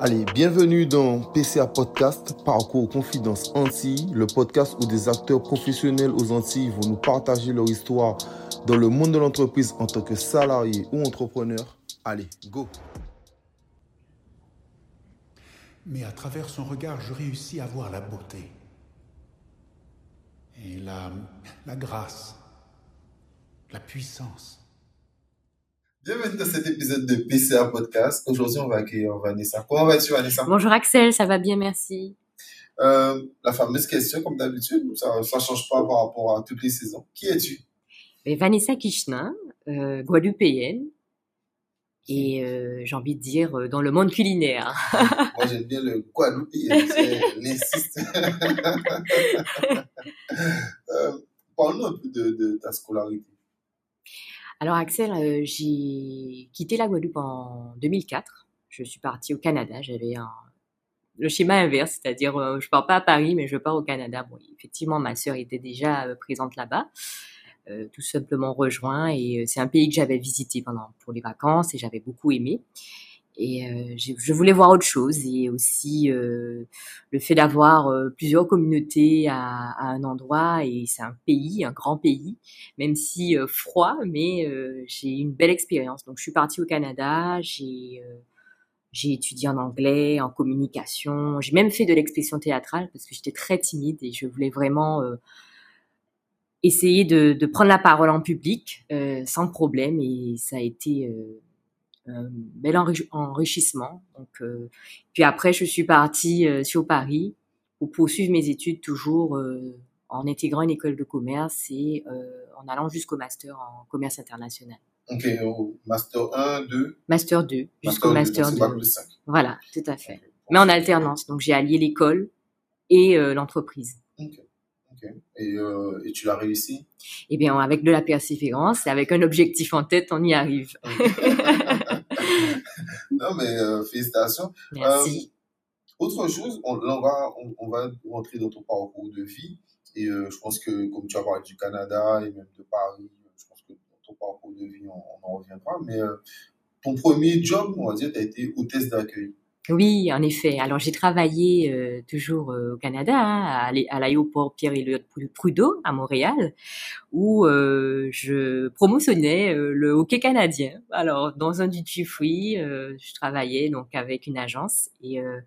Allez, bienvenue dans PCA Podcast, Parcours Confidence Antilles, le podcast où des acteurs professionnels aux Antilles vont nous partager leur histoire dans le monde de l'entreprise en tant que salarié ou entrepreneur. Allez, go Mais à travers son regard, je réussis à voir la beauté et la, la grâce, la puissance. Bienvenue dans cet épisode de PCA Podcast. Aujourd'hui, on va accueillir Vanessa. Comment vas-tu, Vanessa? Bonjour Axel, ça va bien, merci. Euh, la fameuse question, comme d'habitude, ça ne change pas par rapport à toutes les saisons. Qui es-tu? Mais Vanessa Kishna, euh, guadeloupéenne, et euh, j'ai envie de dire dans le monde culinaire. Moi, j'aime bien le guadeloupéen, l'insiste. Parle-nous un peu de, de ta scolarité. Alors Axel, euh, j'ai quitté la Guadeloupe en 2004. Je suis partie au Canada. J'avais un... le schéma inverse, c'est-à-dire euh, je pars pas à Paris, mais je pars au Canada. Bon, effectivement, ma sœur était déjà euh, présente là-bas. Euh, tout simplement rejoint et c'est un pays que j'avais visité pendant pour les vacances et j'avais beaucoup aimé. Et euh, je voulais voir autre chose et aussi euh, le fait d'avoir euh, plusieurs communautés à, à un endroit et c'est un pays, un grand pays, même si euh, froid, mais euh, j'ai une belle expérience. Donc je suis partie au Canada, j'ai euh, j'ai étudié en anglais, en communication, j'ai même fait de l'expression théâtrale parce que j'étais très timide et je voulais vraiment essayer de, de prendre la parole en public sans problème et ça a été bel enri- enrichissement. Donc, euh, puis après, je suis partie euh, sur Paris pour poursuivre mes études toujours euh, en intégrant une école de commerce et euh, en allant jusqu'au master en commerce international. Ok, au Master 1, 2, Master 2, jusqu'au Master Master 2. 2. donc c'est bac plus 5. Voilà, tout à fait. Mais en alternance. Donc, j'ai allié l'école et euh, l'entreprise. Et, euh, et tu l'as réussi? Eh bien, avec de la persévérance et avec un objectif en tête, on y arrive. Non, mais euh, félicitations. Merci. Euh, autre chose, on, là, on va, on, on va rentrer dans ton parcours de vie. Et je pense que, comme tu as parlé du Canada et même de Paris, je pense que dans ton parcours de vie, on, on en reviendra. Mais ton premier job, on va dire, tu as été hôtesse d'accueil. Oui, en effet. Alors, j'ai travaillé euh, toujours euh, au Canada, hein, à l'aéroport Pierre-Éliott Trudeau à Montréal, où euh, je promotionnais euh, le hockey canadien. Alors, dans un duty free, euh, je travaillais donc avec une agence et euh,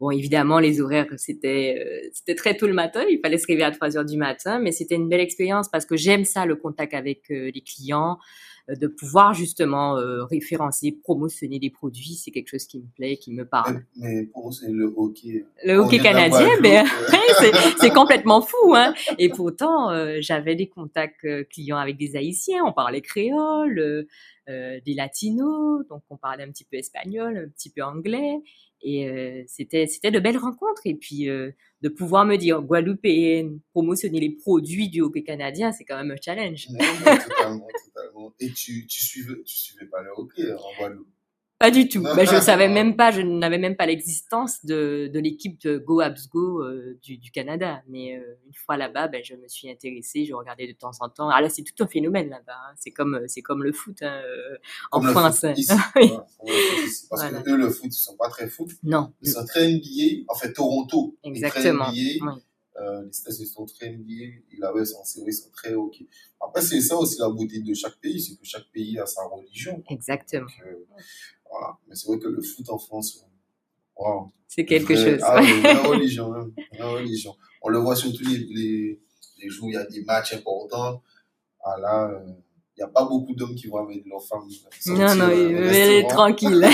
Bon, évidemment, les horaires, c'était c'était très tôt le matin. Il fallait se réveiller à 3 heures du matin, mais c'était une belle expérience parce que j'aime ça, le contact avec les clients, de pouvoir justement euh, référencer, promotionner des produits. C'est quelque chose qui me plaît, qui me parle. Mais, pour c'est le hockey. Le On hockey canadien, ben, c'est complètement fou, hein. Et pourtant, euh, j'avais des contacts euh, clients avec des Haïtiens, on parlait créole, euh, euh, des Latinos, donc on parlait un petit peu espagnol, un petit peu anglais, et euh, c'était c'était de belles rencontres. Et puis euh, de pouvoir me dire Guadeloupéenne, promotionner les produits du hockey canadien, c'est quand même un challenge. Non, mais totalement, totalement. Et tu, tu tu suivais pas le hockey en Guadeloupe? Pas du tout. Ben, je savais même pas, je n'avais même pas l'existence de, de l'équipe de Go euh, du, du Canada. Mais euh, une fois là-bas, ben, je me suis intéressée, je regardais de temps en temps. Ah là, c'est tout un phénomène là-bas. hein. C'est comme, euh, c'est comme le foot hein, en Comme le France. foot ici. Oui. Voilà, comme le foot. Parce Voilà. que eux, le foot, ils sont pas très foot. Non, Ils sont très NBA. En fait, Toronto est exactement. très NBA. Oui. Euh, les États-Unis sont très ils sont, c'est vrai, ils sont très OK. Après, c'est ça aussi la beauté de chaque pays. C'est que chaque pays a sa religion. Exactement. Donc, euh, voilà. Mais c'est vrai que le foot en France. C'est quelque chose. Ah, vraie religion, même. Vraie religion. On le voit surtout les, les, les jours où il y a des matchs importants. Ah là, euh, n'y a pas beaucoup d'hommes qui vont avec leurs femmes. non, non, elle est tranquille.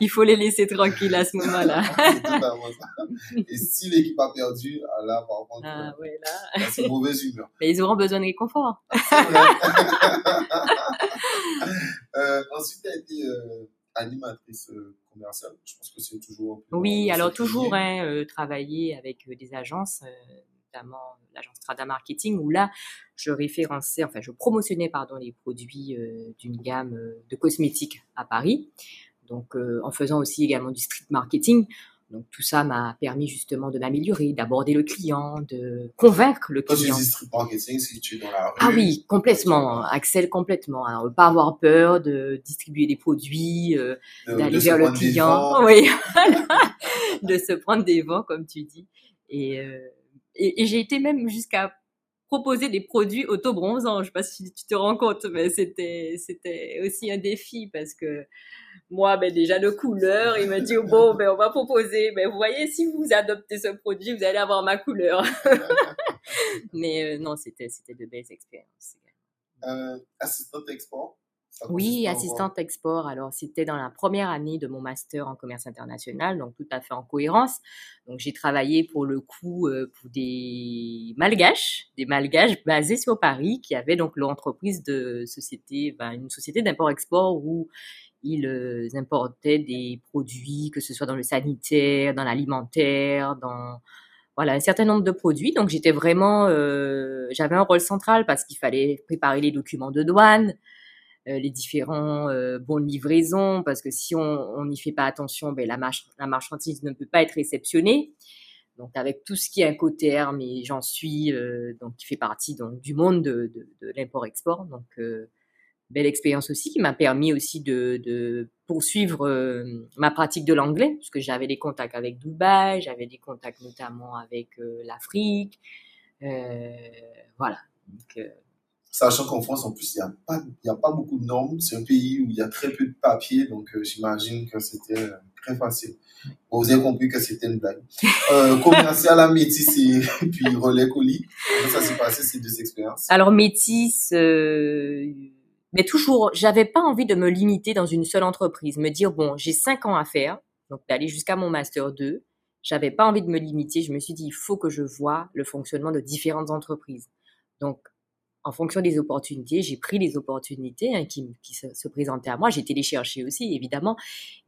Il faut les laisser tranquilles à ce moment-là. Et si l'équipe a perdu, ah là, par contre, Ah, ouais, là. c'est mauvaise humeur. Mais ils auront besoin de réconfort. Vrai. euh, ensuite, tu as été euh, animatrice euh, commerciale. Je pense que c'est toujours. Oui, alors toujours hein, travailler avec des agences, notamment l'agence Strada Marketing, où là, je référençais, enfin, je promotionnais pardon les produits euh, d'une gamme euh, de cosmétiques à Paris, donc euh, en faisant aussi également du street marketing. Donc tout ça m'a permis justement de m'améliorer, d'aborder le client, de convaincre le Quand tu client. dis street marketing, que tu es dans la rue. Ah oui, complètement, Axel, complètement. Alors, pas avoir peur de distribuer des produits, euh, d'aller vers le client, oui, de se prendre des vents, comme tu dis. Et, euh, et, et j'ai été même jusqu'à proposer des produits auto-bronzants. Je sais pas si tu te rends compte, mais c'était c'était aussi un défi parce que moi, ben déjà de couleur, il m'a dit bon, ben on va proposer. Ben vous voyez, si vous adoptez ce produit, vous allez avoir ma couleur. mais euh, non, c'était c'était de belles expériences. Euh, assistante export. Oui, assistante export. Alors, c'était dans la première année de mon master en commerce international, donc tout à fait en cohérence. Donc, j'ai travaillé pour le coup euh, pour des malgaches, des malgaches basés sur Paris, qui avaient donc l'entreprise de société, ben, une société d'import-export où ils euh, importaient des produits, que ce soit dans le sanitaire, dans l'alimentaire, dans voilà un certain nombre de produits. Donc j'étais vraiment, euh, j'avais un rôle central parce qu'il fallait préparer les documents de douane, les différents euh, bons de livraison, parce que si on n'y fait pas attention, ben, la, march- la marchandise ne peut pas être réceptionnée. Donc avec tout ce qui est incoterm, et j'en suis, euh, donc qui fait partie donc du monde de, de, de l'import-export. Donc euh, belle expérience aussi qui m'a permis aussi de, de poursuivre euh, ma pratique de l'anglais, puisque j'avais des contacts avec Dubaï, j'avais des contacts notamment avec euh, l'Afrique. Euh, voilà. Donc, euh, Sachant qu'en France, en plus, il n'y a, pas- y a pas beaucoup de normes. C'est un pays où il y a très peu de papiers, donc euh, j'imagine que c'était euh, très facile. Bon, vous avez compris que c'était une blague. Euh, commercial à métis et puis relais colis. Comment ça s'est passé ces deux expériences? Alors métis, euh, mais toujours, j'avais pas envie de me limiter dans une seule entreprise, me dire bon, j'ai cinq ans à faire, donc d'aller jusqu'à mon master 2. J'avais pas envie de me limiter. Je me suis dit il faut que je vois le fonctionnement de différentes entreprises. Donc en fonction des opportunités, j'ai pris les opportunités hein, qui, qui se, se présentaient à moi. J'ai été les chercher aussi, évidemment.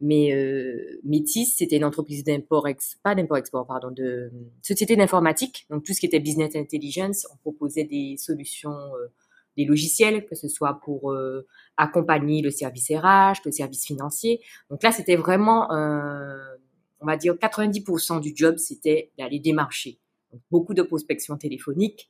Mais euh, Métis, c'était une entreprise d'import, pas d'import-export, pardon, de société d'informatique. Donc tout ce qui était business intelligence, on proposait des solutions, euh, des logiciels, que ce soit pour euh, accompagner le service RH, le service financier. Donc là, c'était vraiment, on va dire, 90% du job, c'était d'aller démarcher. Donc, beaucoup de prospection téléphonique,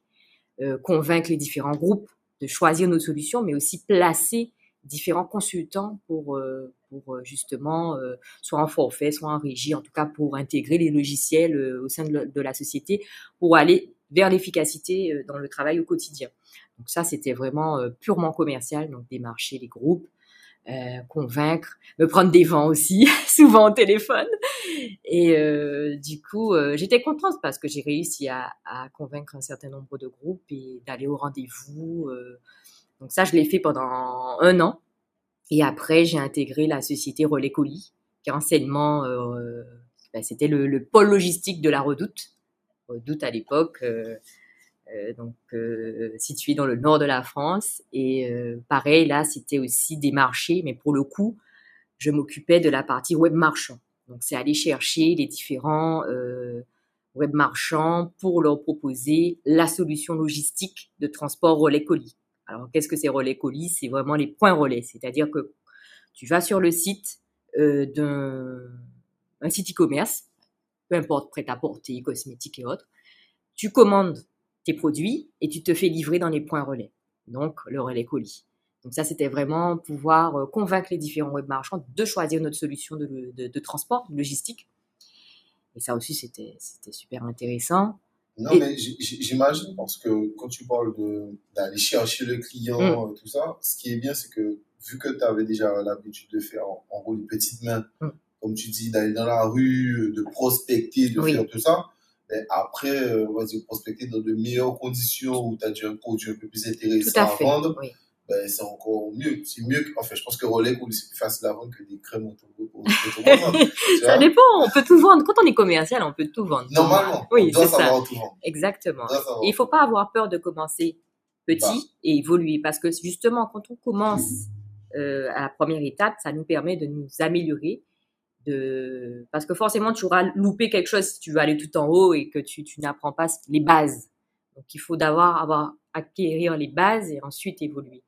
euh, convaincre les différents groupes de choisir nos solutions, mais aussi placer différents consultants pour, euh, pour euh, justement, euh, soit en forfait, soit en régie, en tout cas pour intégrer les logiciels euh, au sein de, la- de la société, pour aller vers l'efficacité euh, dans le travail au quotidien. Donc ça, c'était vraiment euh, purement commercial, donc démarcher les groupes, euh, convaincre, me prendre des vents aussi, souvent au téléphone. Et euh, du coup, euh, j'étais contente parce que j'ai réussi à, convaincre un certain nombre de groupes et d'aller au rendez-vous. donc ça, je l'ai fait pendant un an. Et après, j'ai intégré la société Relais Colis, qui enseignement, ben, c'était le, le pôle logistique de la Redoute. Redoute à l'époque, euh, donc euh, situé dans le nord de la France. Et euh, pareil, là, c'était aussi des marchés, mais pour le coup, je m'occupais de la partie web marchand. Donc, c'est aller chercher les différents euh, web marchands pour leur proposer la solution logistique de transport relais colis. Alors, qu'est-ce que c'est relais colis? C'est vraiment les points relais, c'est-à-dire que tu vas sur le site euh, d'un un site e-commerce, peu importe prêt-à-porter, cosmétique et autres, tu commandes tes produits et tu te fais livrer dans les points relais, donc le relais colis. Donc ça, c'était vraiment pouvoir euh, convaincre les différents web marchands de choisir notre solution de, de, de transport, de logistique. Et ça aussi, c'était super intéressant. Non, Et- mais j'imagine parce que quand tu parles d'aller chercher le client, Mm. euh, tout ça, ce qui est bien, c'est que vu que tu avais déjà l'habitude de faire en, en rôle de petite main, Mm. comme tu dis, d'aller dans la rue, de prospecter, de Oui. faire tout ça, après, euh, on va dire prospecter dans de meilleures conditions où tu as déjà un produit un peu plus intéressant à vendre, Oui. ben c'est encore mieux. C'est mieux. que- Enfin, je pense que Rolex, c'est plus facile à vendre que des crèmes auto- auto- auto- Ça dépend, on peut tout vendre. Quand on est commercial, on peut tout vendre. Normalement, Oui, on doit c'est ça. savoir tout vendre. Exactement. Savoir. Et il faut pas avoir peur de commencer petit Bah. et évoluer parce que justement, quand on commence euh, à la première étape, ça nous permet de nous améliorer. De... Parce que forcément, tu auras loupé quelque chose si tu veux aller tout en haut et que tu, tu n'apprends pas les bases. Donc, il faut d'abord avoir acquérir les bases et ensuite évoluer.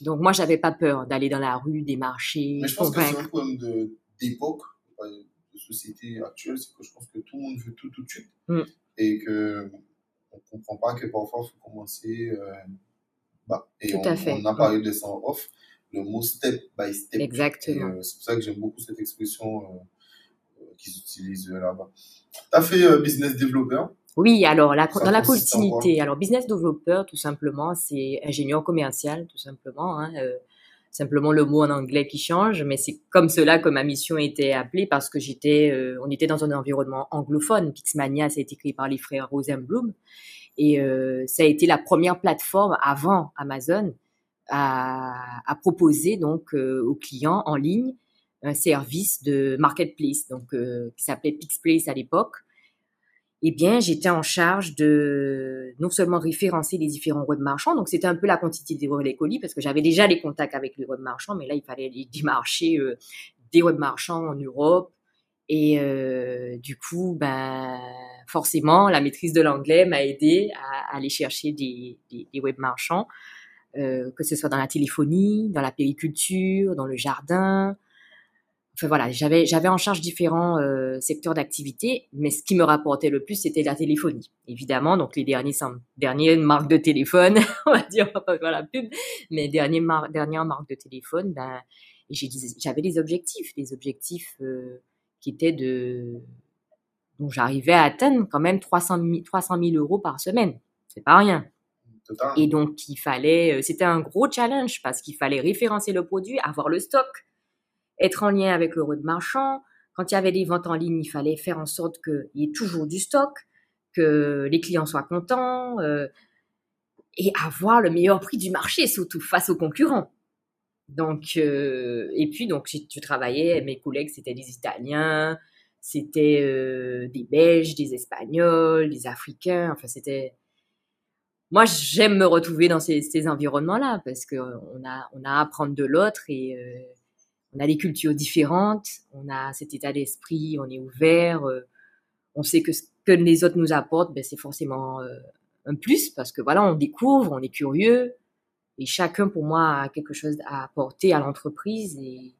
Donc, moi, j'avais pas peur d'aller dans la rue, des marchés, Mais je pense que c'est un problème de- d'époque, pas de société, actuelle, c'est que je pense que tout le monde veut tout tout de suite Mm. et que on comprend pas que parfois il faut commencer euh. Et Tout on, à fait. on a parlé de ça en off, le mot step by step. Exactement. euh, c'est pour ça que j'aime beaucoup cette expression euh, euh, qu'ils utilisent là-bas. Tu as fait business developer. Oui, alors la- dans la continuité, alors business developer, tout simplement, c'est ingénieur commercial, tout simplement. hein, simplement le mot en anglais qui change, mais c'est comme cela que ma mission était appelée parce que j'étais, euh, on était dans un environnement anglophone. Pixmania, ça a été créé par les frères Rosenblum et euh, ça a été la première plateforme avant Amazon à, à proposer donc euh, aux clients en ligne un service de marketplace, donc euh, qui s'appelait Pixplace à l'époque. Eh bien, j'étais en charge de non seulement référencer les différents web marchands, donc c'était un peu la quantité des colis parce que j'avais déjà les contacts avec les web marchands, mais là il fallait aller démarcher euh, des web marchands en Europe. Et euh, du coup, ben forcément, la maîtrise de l'anglais m'a aidé à, aller chercher des, des, des web marchands, euh, que ce soit dans la téléphonie, dans la périculture, dans le jardin, Enfin voilà, j'avais en charge différents euh, secteurs d'activité, mais ce qui me rapportait le plus c'était la téléphonie, évidemment. Donc les derniers dernières marques de téléphone, on va dire, on va pas faire la pub, mais dernières mar dernières marques de téléphone, ben j'avais des objectifs, des objectifs euh, qui étaient de dont j'arrivais à atteindre quand même 300 000, 300 000 euros par semaine. C'est pas rien. Et donc, il fallait, euh, c'était un gros challenge parce qu'il fallait référencer le produit, avoir le stock, être en lien avec le web marchand. Quand il y avait des ventes en ligne, il fallait faire en sorte qu'il y ait toujours du stock, que les clients soient contents euh, et avoir le meilleur prix du marché, surtout face aux concurrents. Donc, euh, et puis, donc, je travaillais, mes collègues, c'était des Italiens, c'était des Belges, des Espagnols, des Africains, enfin, c'était moi, j'aime me retrouver dans ces, ces environnements-là parce que euh, on a, on a à apprendre de l'autre et euh, on a des cultures différentes, on a cet état d'esprit, on est ouvert, euh, on sait que ce que les autres nous apportent, ben, c'est forcément euh, un plus parce que voilà, on découvre, on est curieux et chacun pour moi a quelque chose à apporter à l'entreprise et,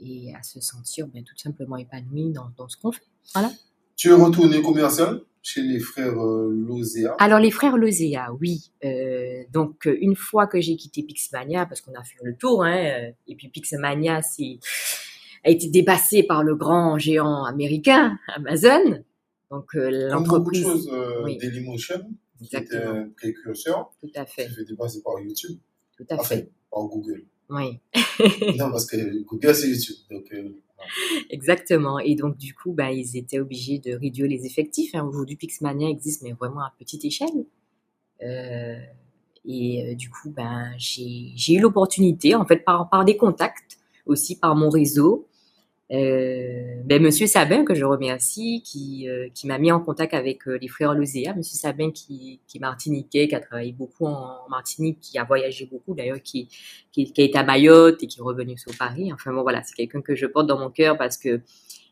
et à se sentir ben, tout simplement épanoui dans, dans ce qu'on fait. Voilà. Tu es retourné commercial chez les frères euh, Lozea. Alors les frères Lozea, oui. Euh, donc euh, une fois que j'ai quitté Pixmania, parce qu'on a fait le tour, hein, et puis Pixmania a été dépassé par le grand géant américain Amazon. Donc euh, Comme beaucoup de l'entreprise, choses, euh, oui. Dailymotion, qui était exactement, un précurseur, tout à qui fait, fait dépasser par YouTube, tout à enfin, fait. par Google. Oui, non, parce que Google, c'est YouTube. Donc, exactement. Et donc du coup, bah, ils étaient obligés de réduire les effectifs. hein. Aujourd'hui, Pixmania existe, mais vraiment à petite échelle. Euh, et euh, du coup, ben, j'ai eu l'opportunité, en fait, par, par des contacts, aussi par mon réseau, ben, Monsieur Sabin, que je remercie, qui, euh, qui m'a mis en contact avec euh, les frères Lozea. Monsieur Sabin, qui, qui est martiniquais, qui a travaillé beaucoup en, Martinique, qui a voyagé beaucoup, d'ailleurs, qui, qui, qui est à Mayotte et qui est revenu sur Paris. Enfin bon, voilà, c'est quelqu'un que je porte dans mon cœur parce que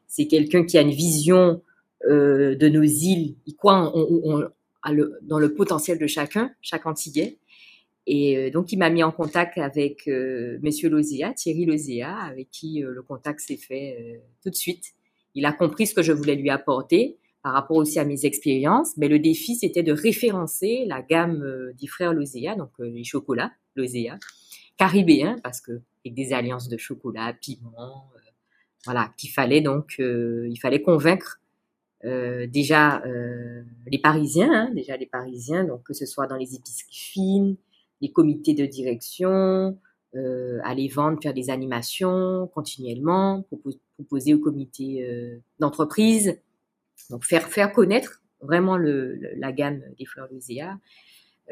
c'est quelqu'un qui a une vision euh, de nos îles. Il croit on- on- le- dans le potentiel de chacun, chaque Antillais. Et euh, donc, il m'a mis en contact avec euh, Monsieur Lozea, Thierry Lozea, avec qui euh, le contact s'est fait euh, tout de suite. Il a compris ce que je voulais lui apporter par rapport aussi à mes expériences. Mais le défi, c'était de référencer la gamme des frères Lozea, donc les chocolats Lozea, caribéens, parce que avec des alliances de chocolat, piment, voilà, qu'il fallait donc, il fallait convaincre déjà les Parisiens, hein, déjà les Parisiens, donc que ce soit dans les épiceries fines, les comités de direction, euh, aller vendre, faire des animations continuellement, propo- proposer au comité euh, d'entreprise, donc faire faire connaître vraiment le, le- la gamme des fleurs Lozea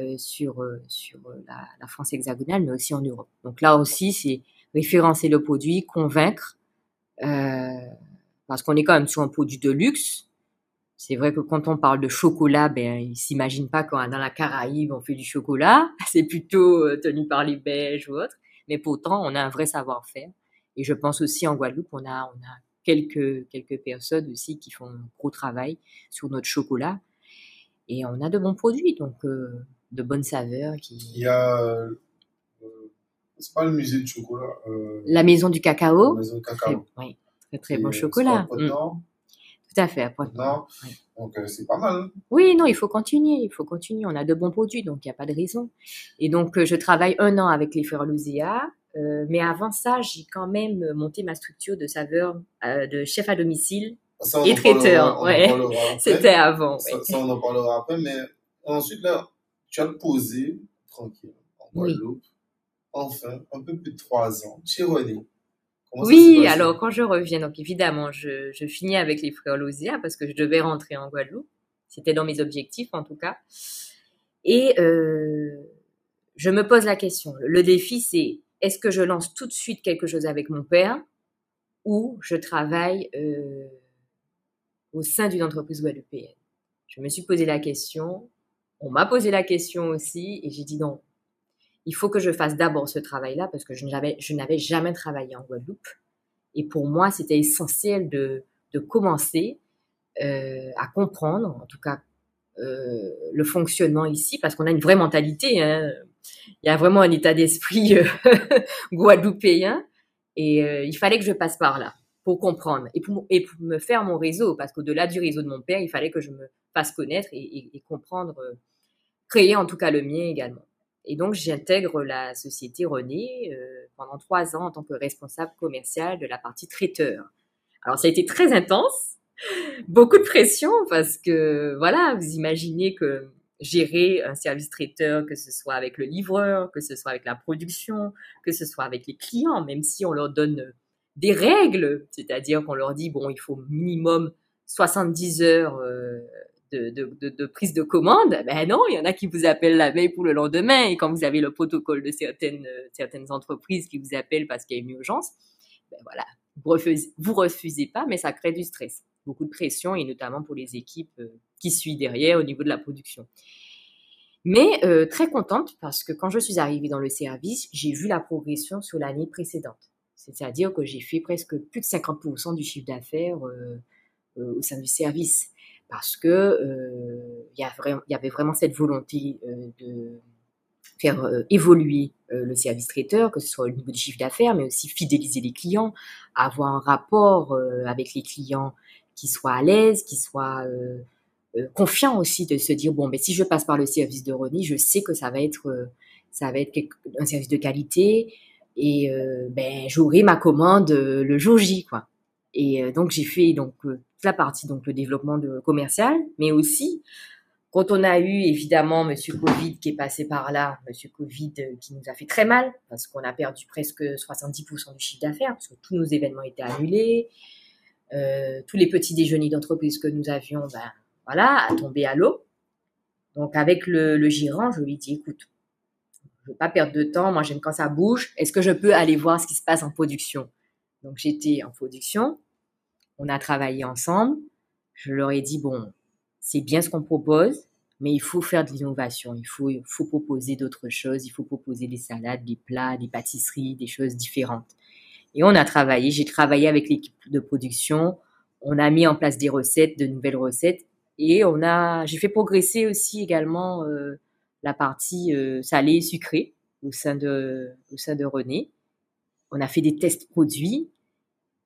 euh, sur euh, sur la, la France hexagonale, mais aussi en Europe. Donc là aussi, c'est référencer le produit, convaincre, euh, parce qu'on est quand même sur un produit de luxe. C'est vrai que quand on parle de chocolat, ben, ils s'imaginent pas quand dans la Caraïbe, on fait du chocolat. C'est plutôt euh, tenu par les Belges ou autres. Mais pourtant, on a un vrai savoir-faire. Et je pense aussi en Guadeloupe, on a, on a quelques, quelques personnes aussi qui font un gros travail sur notre chocolat. Et on a de bons produits, donc euh, de bonnes saveurs. il Qui... y a. euh, c'est pas le musée du chocolat. Euh, La maison du la cacao, maison de très, cacao. oui, très très Et, bon chocolat. Tout à fait, à. Donc, euh, c'est pas mal. Oui, non, il faut continuer, il faut continuer. On a de bons produits, donc il n'y a pas de raison. Et donc, euh, je travaille un an avec les frères. Euh, mais avant ça, j'ai quand même monté ma structure de saveur de chef à domicile Ça, on et traiteur. Ouais, c'était avant. Ça, ouais. ça, on en parlera après. Mais ensuite, là, tu as posé tranquille en Oui. Guadeloupe. Enfin, un peu plus de trois ans chez René. Comment Oui, alors quand je reviens, donc évidemment, je, je finis avec les frères Lozia parce que je devais rentrer en Guadeloupe. C'était dans mes objectifs en tout cas. Et euh, je me pose la question. Le défi, c'est est-ce que je lance tout de suite quelque chose avec mon père ou je travaille euh, au sein d'une entreprise guadeloupéenne? Je me suis posé la question. On m'a posé la question aussi et j'ai dit non. Il faut que je fasse d'abord ce travail-là parce que je n'avais, je n'avais jamais travaillé en Guadeloupe. Et pour moi, c'était essentiel de, de commencer euh, à comprendre, en tout cas, euh, le fonctionnement ici, parce qu'on a une vraie mentalité. Hein. Il y a vraiment un état d'esprit euh, guadeloupéen. Et euh, il fallait que je passe par là pour comprendre et pour, et pour me faire mon réseau, parce qu'au-delà du réseau de mon père, il fallait que je me fasse connaître et, et- et comprendre, euh, créer en tout cas le mien également. Et donc, j'intègre la société René euh, pendant trois ans en tant que responsable commercial de la partie traiteur. Alors, ça a été très intense, beaucoup de pression parce que, voilà, vous imaginez que gérer un service traiteur, que ce soit avec le livreur, que ce soit avec la production, que ce soit avec les clients, même si on leur donne des règles, c'est-à-dire qu'on leur dit, bon, il faut minimum 70 heures euh, de, de, de, de prise de commande, ben non, il y en a qui vous appellent la veille pour le lendemain, et quand vous avez le protocole de certaines, euh, certaines entreprises qui vous appellent parce qu'il y a une urgence, ben voilà, vous refusez, vous refusez pas, mais ça crée du stress, beaucoup de pression, et notamment pour les équipes euh, qui suivent derrière au niveau de la production. Mais euh, très contente parce que quand je suis arrivée dans le service, j'ai vu la progression sur l'année précédente. C'est-à-dire que j'ai fait presque plus de 50% du chiffre d'affaires euh, euh, au sein du service parce que euh, il y, avait vraiment cette volonté euh, de faire euh, évoluer euh, le service traiteur, que ce soit au niveau du chiffre d'affaires, mais aussi fidéliser les clients, avoir un rapport euh, avec les clients qui soit à l'aise, qui soit confiant aussi de se dire bon, mais si je passe par le service de René, je sais que ça va être ça va être un service de qualité et ben j'aurai ma commande le jour J quoi. Et donc j'ai fait donc la partie donc le développement commercial, mais aussi quand on a eu évidemment Monsieur Covid qui est passé par là, Monsieur Covid euh, qui nous a fait très mal parce qu'on a perdu presque 70% du chiffre d'affaires parce que tous nos événements étaient annulés, euh, tous les petits déjeuners d'entreprise que nous avions, ben voilà, a tombé à l'eau. Donc avec le, le gérant, je lui dis écoute, je veux pas perdre de temps, moi j'aime quand ça bouge. Est-ce que je peux aller voir ce qui se passe en production? Donc j'étais en production, on a travaillé ensemble. Je leur ai dit bon, c'est bien ce qu'on propose, mais il faut faire de l'innovation. Il faut, il faut proposer d'autres choses. Il faut proposer des salades, des plats, des pâtisseries, des choses différentes. Et on a travaillé. J'ai travaillé avec l'équipe de production. On a mis en place des recettes, de nouvelles recettes, et on a. J'ai fait progresser aussi également euh, la partie euh, salée, sucrée au sein de au sein de René. On a fait des tests produits,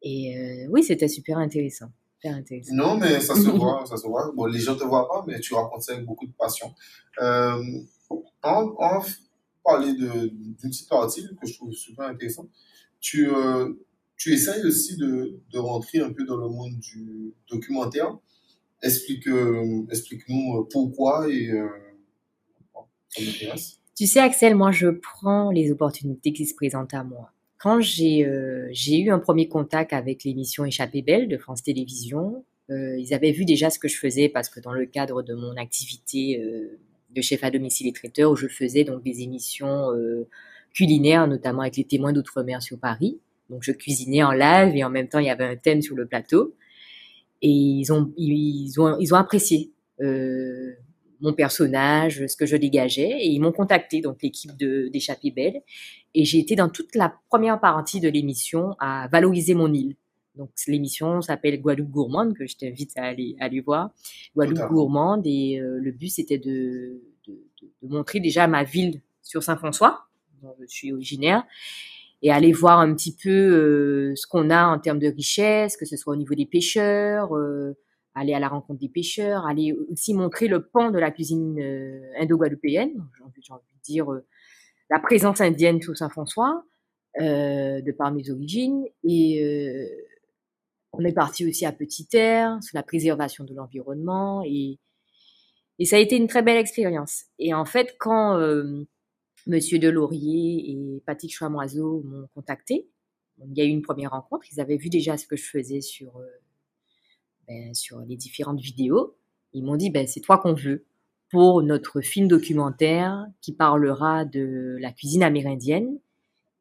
et euh, oui, c'était super intéressant. Super intéressant. Non, mais ça se voit, ça se voit. Bon, les gens te voient pas, mais tu racontes ça avec beaucoup de passion. Euh, on, on parler d'une petite partie que je trouve super intéressante. Tu, euh, tu essayes aussi de, de rentrer un peu dans le monde du documentaire. Explique, euh, explique-nous pourquoi et euh, ça m'intéresse. Tu sais, Axel, moi, je prends les opportunités qui se présentent à moi. Quand j'ai euh, j'ai eu un premier contact avec l'émission Échappée Belle de France Télévisions, euh, ils avaient vu déjà ce que je faisais parce que dans le cadre de mon activité euh, de chef à domicile et traiteur, où je faisais donc des émissions culinaires, notamment avec les témoins d'outre-mer sur Paris. Donc, je cuisinais en live et en même temps, il y avait un thème sur le plateau. Et ils ont, ils ont, ils ont apprécié euh, mon personnage, ce que je dégageais, et ils m'ont contacté, donc l'équipe de d'Échappée Belle, et j'ai été dans toute la première partie de l'émission à valoriser mon île. Donc l'émission s'appelle Guadeloupe gourmande, que je t'invite à aller, à aller voir. Guadeloupe gourmande, et euh, le but c'était de, de, de- de montrer déjà ma ville sur Saint-François, dont je suis originaire, et aller voir un petit peu euh, ce qu'on a en termes de richesse, que ce soit au niveau des pêcheurs, euh, aller à la rencontre des pêcheurs, aller aussi montrer le pan de la cuisine euh, indo-guadeloupéenne, j'ai envie, de dire euh, la présence indienne sur Saint-François, euh, de par mes origines. Et on est parti aussi à Petite Terre, sur la préservation de l'environnement. Et, ça a été une très belle expérience. Et en fait, quand Monsieur Delaurier et Patrick Chamoiseau m'ont contacté, il y a eu une première rencontre, ils avaient vu déjà ce que je faisais sur ben, sur les différentes vidéos. Ils m'ont dit, ben, c'est toi qu'on veut pour notre film documentaire qui parlera de la cuisine amérindienne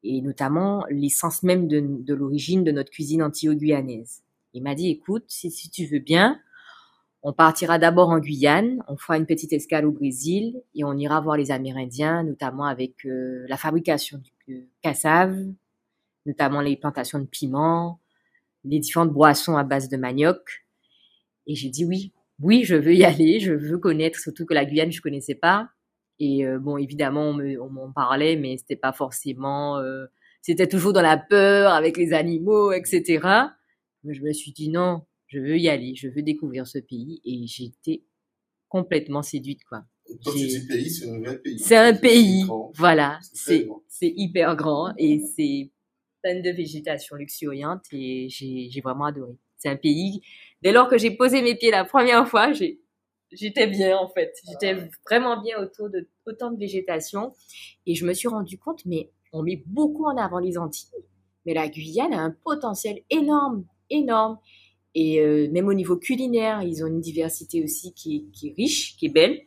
et notamment l'essence même de, l'origine de notre cuisine antillo-guyanaise. Il m'a dit, écoute, si, tu veux bien, on partira d'abord en Guyane, on fera une petite escale au Brésil et on ira voir les Amérindiens, notamment avec euh, la fabrication du cassave, notamment les plantations de piments, les différentes boissons à base de manioc, et j'ai dit oui, oui, je veux y aller, je veux connaître, surtout que la Guyane, je connaissais pas. Et euh, bon, évidemment, on m'en parlait, mais c'était pas forcément, euh, c'était toujours dans la peur avec les animaux, etc. Mais je me suis dit non, je veux y aller, je veux découvrir ce pays, et j'étais complètement séduite, quoi. Quand tu dis pays, c'est un vrai pays. C'est un pays, voilà, c'est hyper grand et c'est plein de végétation luxuriante et j'ai vraiment adoré. C'est un pays dès lors que j'ai posé mes pieds la première fois, j'étais bien en fait. J'étais vraiment bien autour de autant de végétation. Et je me suis rendu compte, mais on met beaucoup en avant les Antilles. Mais la Guyane a un potentiel énorme, énorme. Et euh, même au niveau culinaire, ils ont une diversité aussi qui est, riche, qui est belle.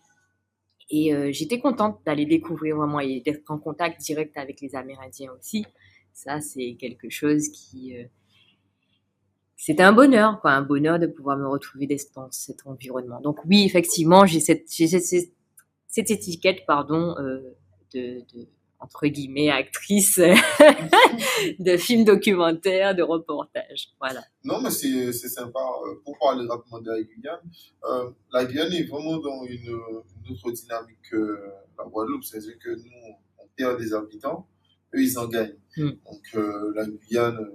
Et euh, j'étais contente d'aller découvrir vraiment et d'être en contact direct avec les Amérindiens aussi. Ça, c'est quelque chose qui, euh, c'était un bonheur, quoi, un bonheur de pouvoir me retrouver dans cet environnement. Donc oui, effectivement, j'ai cette, cette, cette, étiquette, pardon, euh, de, de, entre guillemets actrice de films documentaires, de reportages. Voilà. Non, mais c'est sympa. Euh, pour parler rapidement de la Guyane, euh, la Guyane est vraiment dans une, une autre dynamique que la Guadeloupe. C'est-à-dire que nous, on perd des habitants, eux, ils en gagnent. Hmm. Donc euh, la Guyane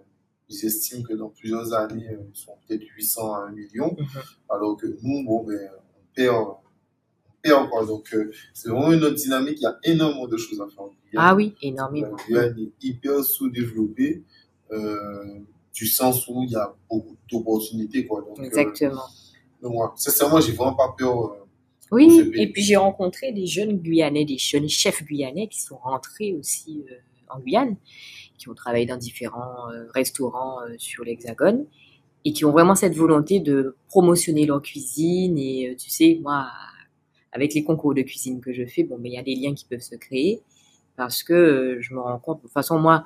ils estiment que dans plusieurs années, euh, ils sont peut-être 800 à 1 million, mhm. alors que nous, bon, ben, on perd, on perd quoi. Donc, euh, c'est vraiment une autre dynamique. Il y a énormément de choses à faire. Ah oui, énormément. La Guyane est hyper sous-développée, euh, du sens où il y a beaucoup d'opportunités, quoi. Donc, Exactement. donc, moi, sincèrement, j'ai vraiment pas peur. oui, et puis j'ai rencontré des jeunes Guyanais, des jeunes chefs guyanais qui sont rentrés aussi en Guyane qui ont travaillé dans différents euh, restaurants euh, sur l'Hexagone et qui ont vraiment cette volonté de promotionner leur cuisine. Et euh, tu sais, moi, avec les concours de cuisine que je fais, bon, mais il y a des liens qui peuvent se créer parce que je me rends compte, de toute façon, moi,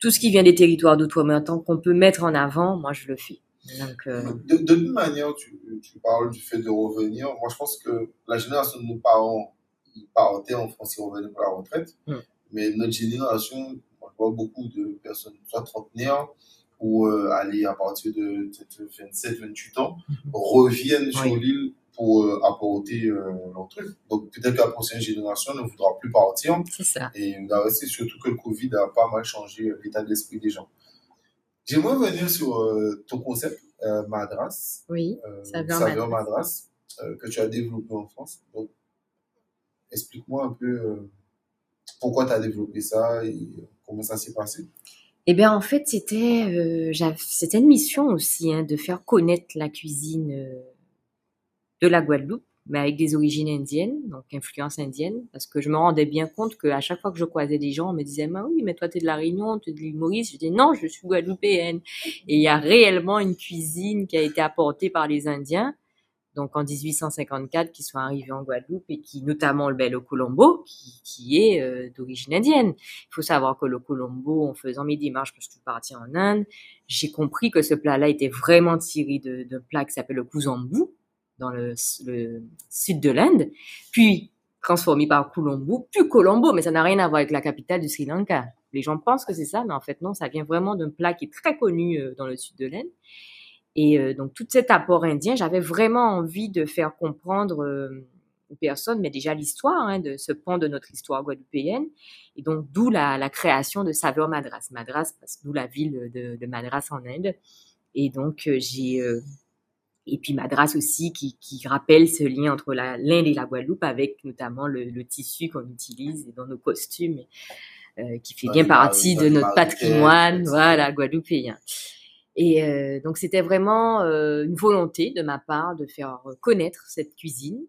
tout ce qui vient des territoires d'outre-mer, tant qu'on peut mettre en avant, moi, je le fais. Donc, de, toute manière, tu, tu, parles du fait de revenir. Moi, je pense que la génération de nos parents, ils partaient en France, ils revenaient pour la retraite. Hmm. Mais notre génération, beaucoup de personnes, soit trentenaires ou euh, aller à partir de 27, 28 ans, mhm. reviennent sur l'île pour euh, apporter euh, leur truc. Donc peut-être que la prochaine génération ne voudra plus partir. C'est ça. Et c'est surtout que le Covid a pas mal changé l'état d'esprit des gens. J'aimerais venir sur ton concept Madras. Oui, Saveur Madras, que tu as développé en France. Donc, explique-moi un peu pourquoi tu as développé ça et comment ça s'est passé? Eh bien, en fait, c'était euh, une mission aussi hein, de faire connaître la cuisine euh, de la Guadeloupe, mais avec des origines indiennes, donc influence indienne, parce que je me rendais bien compte qu'à chaque fois que je croisais des gens, on me disait bah oui, mais toi tu es de la Réunion, tu es de l'île Maurice. Je disais non, je suis guadeloupéenne. Et il y a réellement une cuisine qui a été apportée par les Indiens donc en 1854, qui sont arrivés en Guadeloupe et qui, notamment le, bel Colombo, qui, qui est euh, d'origine indienne. Il faut savoir que le Colombo, en faisant mes démarches, parce que je suis partie en Inde, j'ai compris que ce plat-là était vraiment tiré d'un plat qui s'appelle le Kouzambou, dans le, le sud de l'Inde, puis transformé par Colombo, puis Colombo, mais ça n'a rien à voir avec la capitale du Sri Lanka. Les gens pensent que c'est ça, mais en fait non, ça vient vraiment d'un plat qui est très connu euh, dans le sud de l'Inde. Et euh, donc tout cet apport indien, j'avais vraiment envie de faire comprendre euh, aux personnes, mais déjà l'histoire hein, de ce pont de notre histoire guadeloupéenne. Et donc d'où la, la, création de Saveur Madras. Madras, parce d'où la ville de, de, Madras en Inde. Et donc euh, j'ai Et puis Madras aussi, qui, qui rappelle ce lien entre l'Inde et la Guadeloupe, avec notamment le, le tissu qu'on utilise dans nos costumes, euh, qui fait bien partie de notre patrimoine, voilà, guadeloupéen. Et euh, donc c'était vraiment euh, une volonté de ma part de faire connaître cette cuisine.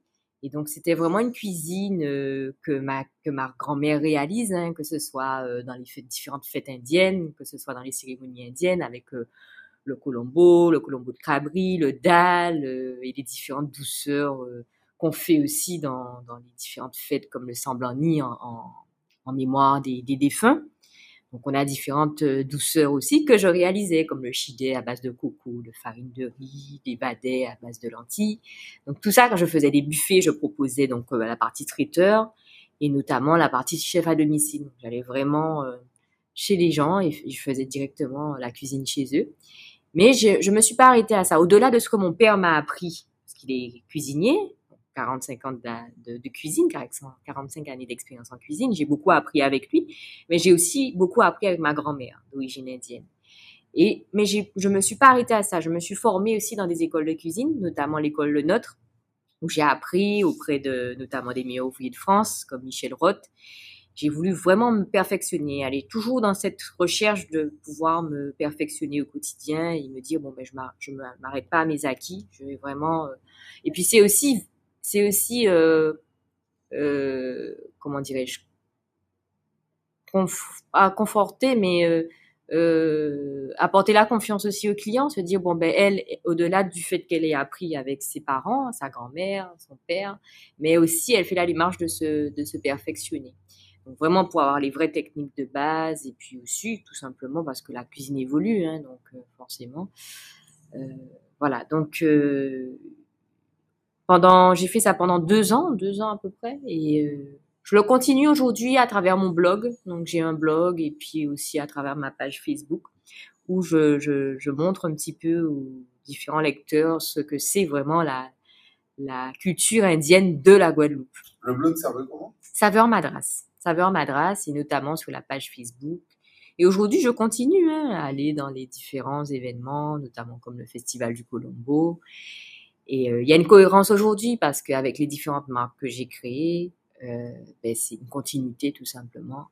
Et donc c'était vraiment une cuisine euh, que ma que ma grand-mère réalise, hein, que ce soit euh, dans les différentes fêtes indiennes, que ce soit dans les cérémonies indiennes avec le colombo, le colombo de cabri, le dal euh, et les différentes douceurs euh, qu'on fait aussi dans, dans, les différentes fêtes comme le samblani en, en, en mémoire des, des, défunts. Donc on a différentes euh, douceurs aussi que je réalisais comme le chidé à base de coco, de farine de riz, des badais à base de lentilles. Donc tout ça quand je faisais des buffets, je proposais donc la partie traiteur et notamment la partie chef à domicile. J'allais vraiment chez les gens et je faisais directement la cuisine chez eux. Mais je, je me suis pas arrêtée à ça. Au-delà de ce que mon père m'a appris, parce qu'il est cuisinier, 45 ans de, cuisine, 45 années d'expérience en cuisine, j'ai beaucoup appris avec lui, mais j'ai aussi beaucoup appris avec ma grand-mère d'origine indienne. Et, mais je me suis pas arrêtée à ça. Je me suis formée aussi dans des écoles de cuisine, notamment l'école Le Nôtre, où j'ai appris auprès de notamment des meilleurs ouvriers de France, comme Michel Roth j'ai voulu vraiment me perfectionner, aller toujours dans cette recherche de pouvoir me perfectionner au quotidien et me dire bon ben je ne m'arrête pas à mes acquis, je vais vraiment. Euh, et puis c'est aussi c'est aussi euh, euh, comment dirais-je pas conforter mais euh, apporter la confiance aussi au client, se dire bon ben elle, au-delà du fait qu'elle ait appris avec ses parents, sa grand-mère, son père, mais aussi elle fait la démarche de se de se perfectionner. Donc vraiment pour avoir les vraies techniques de base et puis aussi tout simplement parce que la cuisine évolue, hein, donc forcément. Voilà, donc pendant, j'ai fait ça pendant deux ans, deux ans à peu près, et euh, je le continue aujourd'hui à travers mon blog. Donc j'ai un blog et puis aussi à travers ma page Facebook où je, je, je montre un petit peu aux différents lecteurs ce que c'est vraiment la, la culture indienne de la Guadeloupe. Le blog s'appelle comment? Saveur Madras. Saveur Madras et notamment sur la page Facebook. Et aujourd'hui, je continue hein, à aller dans les différents événements, notamment comme le Festival du Colombo. Et euh, il y a une cohérence aujourd'hui parce qu'avec les différentes marques que j'ai créées, euh, ben, c'est une continuité tout simplement.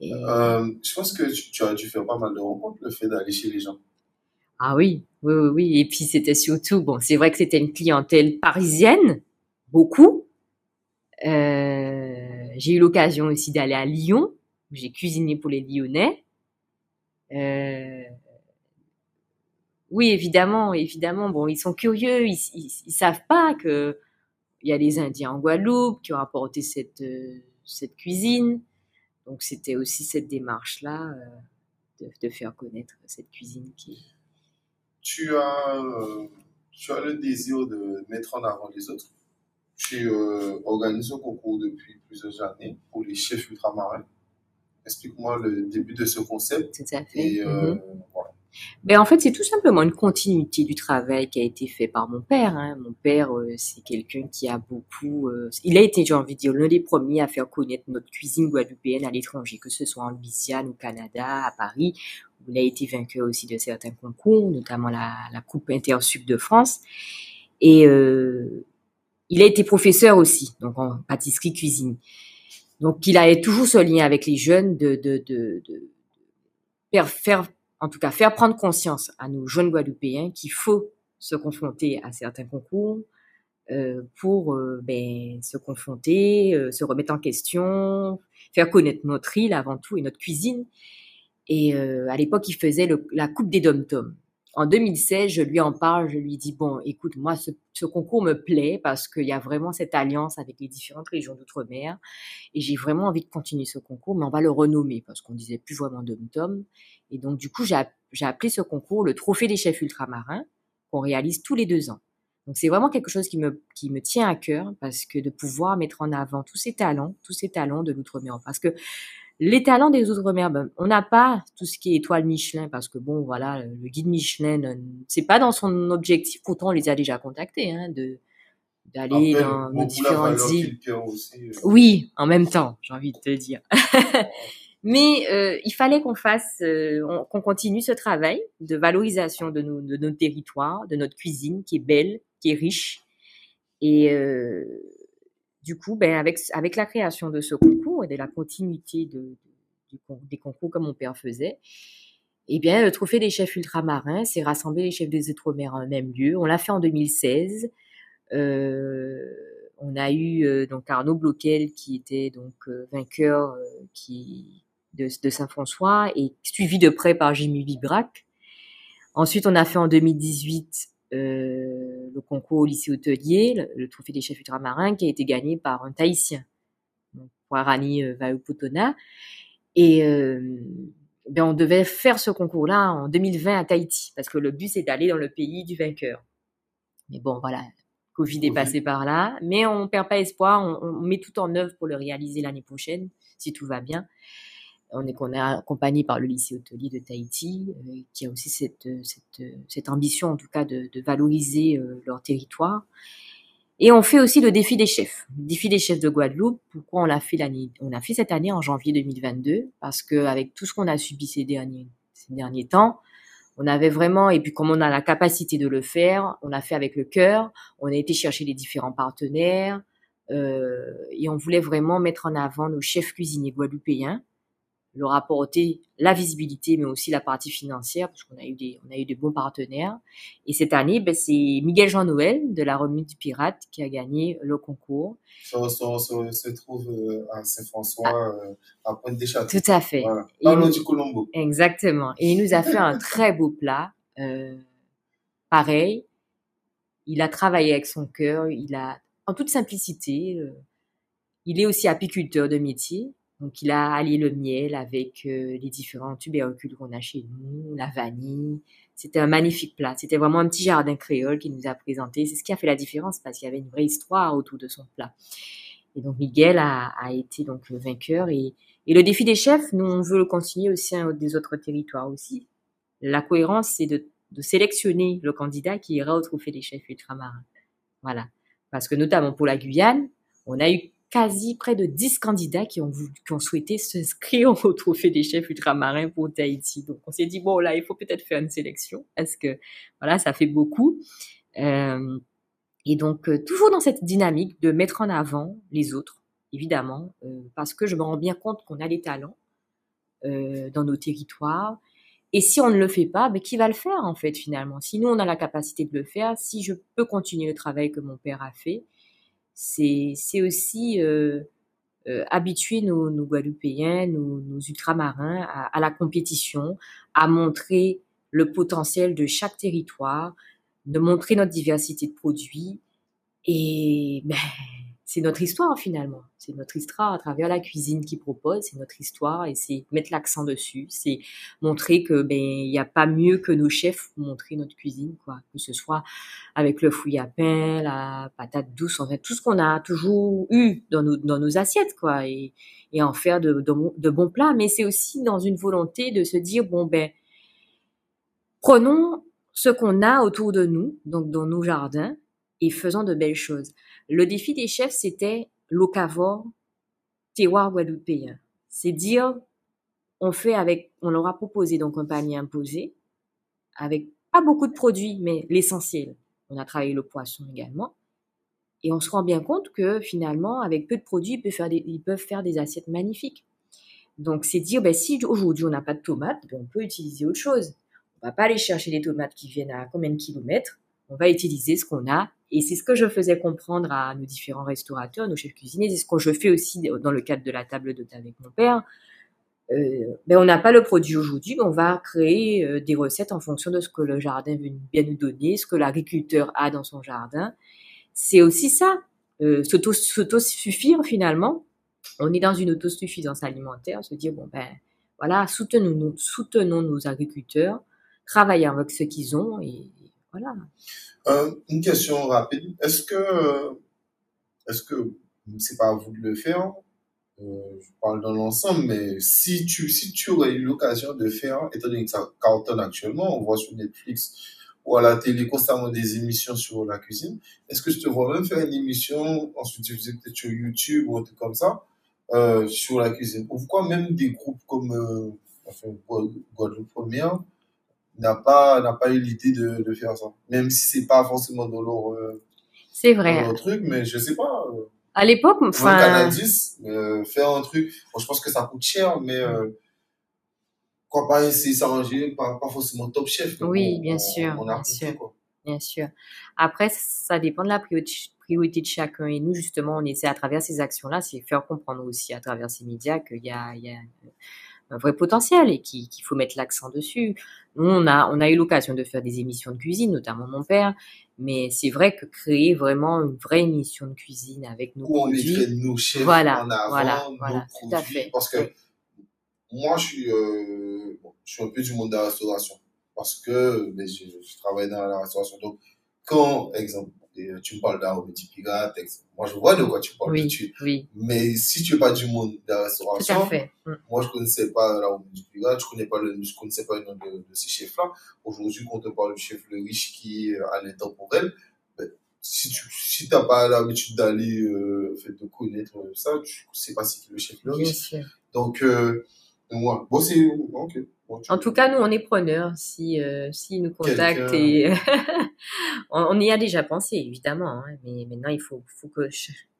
Et... Euh, je pense que tu, tu, as dû faire pas mal de rencontres, le fait d'aller chez les gens. Ah oui, oui, oui, oui. Et puis c'était surtout, bon, c'est vrai que c'était une clientèle parisienne, beaucoup. Euh, j'ai eu l'occasion aussi d'aller à Lyon, où j'ai cuisiné pour les Lyonnais. Oui, évidemment, évidemment. Bon, ils sont curieux, ils, ils, ils savent pas que il y a des Indiens en Guadeloupe qui ont apporté cette euh, cette cuisine. Donc c'était aussi cette démarche là euh, de, de, faire connaître cette cuisine qui. Tu as euh, tu as le désir de mettre en avant les autres? Tu euh, organises un concours depuis plusieurs années pour les chefs ultramarins. Explique-moi le début de ce concept. Tout à fait. Et, mm -hmm. voilà. Ben, en fait, c'est tout simplement une continuité du travail qui a été fait par mon père. Hein. Mon père, euh, c'est quelqu'un qui a beaucoup... Euh, il a été, j'ai envie de dire, l'un des premiers à faire connaître notre cuisine guadeloupéenne à l'étranger, que ce soit en Louisiane, au Canada, à Paris. Où il a été vainqueur aussi de certains concours, notamment la, la Coupe Intersub de France. Et euh, il a été professeur aussi, donc en pâtisserie cuisine. Donc il a toujours ce lien avec les jeunes de, de, de, de faire, en tout cas faire prendre conscience à nos jeunes Guadeloupéens qu'il faut se confronter à certains concours euh, pour euh, ben, se confronter, euh, se remettre en question, faire connaître notre île avant tout et notre cuisine. Et à l'époque, il faisait le, la coupe des dom-toms en 2016, je lui en parle, je lui dis, bon, écoute, moi, ce, ce concours me plaît parce qu'il y a vraiment cette alliance avec les différentes régions d'outre-mer et j'ai vraiment envie de continuer ce concours, mais on va le renommer parce qu'on disait plus vraiment de tom Et donc, du coup, j'ai appelé ce concours le Trophée des chefs ultramarins qu'on réalise tous les deux ans. Donc, c'est vraiment quelque chose qui me, qui me tient à cœur parce que de pouvoir mettre en avant tous ces talents, tous ces talents de l'outre-mer. Parce que les talents des Outre-mer, ben, on n'a pas tout ce qui est étoile Michelin parce que bon, voilà, le guide Michelin, c'est pas dans son objectif. Pourtant, on les a déjà contactés, hein, de d'aller dans nos différentes îles. Aussi, euh... Oui, en même temps, j'ai envie de te dire. Mais euh, il fallait qu'on fasse, euh, qu'on continue ce travail de valorisation de nos, de nos territoires, de notre cuisine qui est belle, qui est riche. Et euh, du coup, ben avec avec la création de ce concours et de la continuité de, des concours que mon père faisait, eh bien, le trophée des chefs ultramarins, c'est rassembler les chefs des Outre-mer en même lieu. On l'a fait en 2016. Euh, on a eu euh, donc Arnaud Bloquel qui était donc euh, vainqueur qui de, Saint-François et suivi de près par Jimmy Vibrac. Ensuite, on a fait en 2018 euh, le concours au lycée hôtelier, le, le, trophée des chefs ultramarins, qui a été gagné par un Tahitien, donc Warani euh, Vaupotona. Et euh, ben on devait faire ce concours-là en 2020 à Tahiti, parce que le but c'est d'aller dans le pays du vainqueur. Mais bon, voilà, Covid est passé par là, mais on perd pas espoir, on, on, met tout en œuvre pour le réaliser l'année prochaine, si tout va bien. On est, on est accompagné par le lycée hôtelier de Tahiti, euh, qui a aussi cette, cette, cette, ambition, en tout cas, de, de valoriser euh, leur territoire. Et on fait aussi le défi des chefs. Le défi des chefs de Guadeloupe. Pourquoi on l'a fait l'année, on fait cette année en janvier 2022? Parce que avec tout ce qu'on a subi ces derniers, ces derniers temps, on avait vraiment, et puis comme on a la capacité de le faire, on l'a fait avec le cœur, on a été chercher les différents partenaires, euh, et on voulait vraiment mettre en avant nos chefs cuisiniers guadeloupéens, leur apporter la visibilité, mais aussi la partie financière, parce qu'on a eu des, on a eu de bons partenaires. Et cette année, ben, c'est Miguel Jean Noël de la Remise du Pirate qui a gagné le concours. Ça se trouve euh, à Saint-François, ah. euh, à Pointe des Châteaux. Tout à fait. Voilà. Parlons du Colombo. Exactement. Et il nous a fait un très beau plat. Euh, pareil, il a travaillé avec son cœur, il a, en toute simplicité, euh, il est aussi apiculteur de métier. Donc, il a allié le miel avec euh, les différents tubercules qu'on a chez nous, la vanille. C'était un magnifique plat. C'était vraiment un petit jardin créole qu'il nous a présenté. C'est ce qui a fait la différence parce qu'il y avait une vraie histoire autour de son plat. Et donc, Miguel a, été donc vainqueur. Et, le défi des chefs, nous, on veut le continuer aussi des autres territoires aussi. La cohérence, c'est de, de sélectionner le candidat qui ira au trophée des chefs ultramarins. Voilà. Parce que notamment pour la Guyane, on a eu quasi près de 10 candidats qui ont, ont souhaité s'inscrire au trophée des chefs ultramarins pour Tahiti. Donc, on s'est dit, bon, là, il faut peut-être faire une sélection parce que, voilà, ça fait beaucoup. Euh, et donc, euh, toujours dans cette dynamique de mettre en avant les autres, évidemment, euh, parce que je me rends bien compte qu'on a des talents dans nos territoires. Et si on ne le fait pas, ben, qui va le faire, en fait, finalement? Si nous, on a la capacité de le faire, si je peux continuer le travail que mon père a fait, c'est aussi euh, euh, habituer nos, nos Guadeloupéens, nos, nos ultramarins à, à, la compétition, à montrer le potentiel de chaque territoire, de montrer notre diversité de produits. Et ben, c'est notre histoire finalement. C'est notre histoire à travers la cuisine qui propose, c'est notre histoire et c'est mettre l'accent dessus, c'est montrer que ben il n'y a pas mieux que nos chefs pour montrer notre cuisine quoi, que ce soit avec le fouille à pain, la patate douce, en fait tout ce qu'on a toujours eu dans nos dans nos assiettes quoi et, en faire de, de, de bons plats, mais c'est aussi dans une volonté de se dire bon ben prenons ce qu'on a autour de nous, donc dans nos jardins et faisons de belles choses. Le défi des chefs, c'était locavore, terroir guadeloupéen. C'est dire, on fait avec, on leur a proposé donc un panier imposé, avec pas beaucoup de produits, mais l'essentiel. On a travaillé le poisson également. Et on se rend bien compte que finalement, avec peu de produits, ils peuvent faire des, ils peuvent faire des assiettes magnifiques. Donc, c'est dire, ben, si aujourd'hui on n'a pas de tomates, ben, on peut utiliser autre chose. On va pas aller chercher des tomates qui viennent à combien de kilomètres. On va utiliser ce qu'on a et c'est ce que je faisais comprendre à nos différents restaurateurs, nos chefs cuisiniers. C'est ce que je fais aussi dans le cadre de la table d'hôte avec mon père. Euh, ben on n'a pas le produit aujourd'hui, on va créer euh, des recettes en fonction de ce que le jardin bien nous donner, ce que l'agriculteur a dans son jardin. C'est aussi ça, euh, s'auto-suffire finalement. On est dans une autosuffisance alimentaire, se dire bon ben voilà, soutenons, soutenons nos agriculteurs, travaillons avec ce qu'ils ont et voilà. Euh, une question rapide. Est-ce que, est-ce que c'est pas à vous de le faire euh, Je parle dans l'ensemble, mais si tu, si tu aurais eu l'occasion de faire, étant donné que ça cartonne actuellement, on voit sur Netflix ou à la télé constamment des émissions sur la cuisine, est-ce que je te vois même faire une émission, ensuite tu peut-être sur YouTube ou un truc comme ça, euh, sur la cuisine? Pourquoi même des groupes comme euh, enfin, Guadeloupe Première n'a pas, n'a pas eu l'idée de, de faire ça Même si c'est pas forcément dans leur, euh, C'est dans vrai. leur truc, mais je sais pas. Euh, À l'époque, enfin, Canadis, euh, faire un truc, bon, je pense que ça coûte cher, mais euh, pourquoi pas essayer de s'arranger, pas, pas forcément top chef. Oui, bien on- sûr, On a bien sûr. quoi. bien sûr. Après, ça dépend de la priorité priorité de chacun. Et nous, justement, on essaie à travers ces actions-là, c'est faire comprendre aussi à travers ces médias qu'il y a, il y a un vrai potentiel et qu'il faut mettre l'accent dessus. Nous, on a, on a eu l'occasion de faire des émissions de cuisine, notamment mon père. Mais c'est vrai que créer vraiment une vraie émission de cuisine avec nos Où on produits, mettrait nos chefs Voilà, en avant, voilà, nos voilà, tout à fait. Parce que Oui. moi, je suis, euh, bon, je suis un peu du monde de la restauration. Parce que ben, je, je travaille dans la restauration. Donc, quand, exemple, et, euh, tu me parles d'Aromédi Pirate, moi, je vois de quoi tu parles Oui, oui, Mais si tu n'es pas du monde de la restauration. Mm. moi, je connaissais pas l'Aromédi Pirate, je connais pas le, je connaissais pas le nom de, de ces chefs-là. Aujourd'hui, quand on te parle du chef Le Riche qui est à l'intemporel, ben, si tu si t'as pas l'habitude d'aller euh, fait, de connaître euh, ça, tu sais pas qui le chef Le Riche. Donc, euh, moi, bon, c'est ok. En tout cas, nous, on est preneurs. Si, euh, s'ils nous contactent et on, on y a déjà pensé, évidemment. hein, mais maintenant, il faut, faut que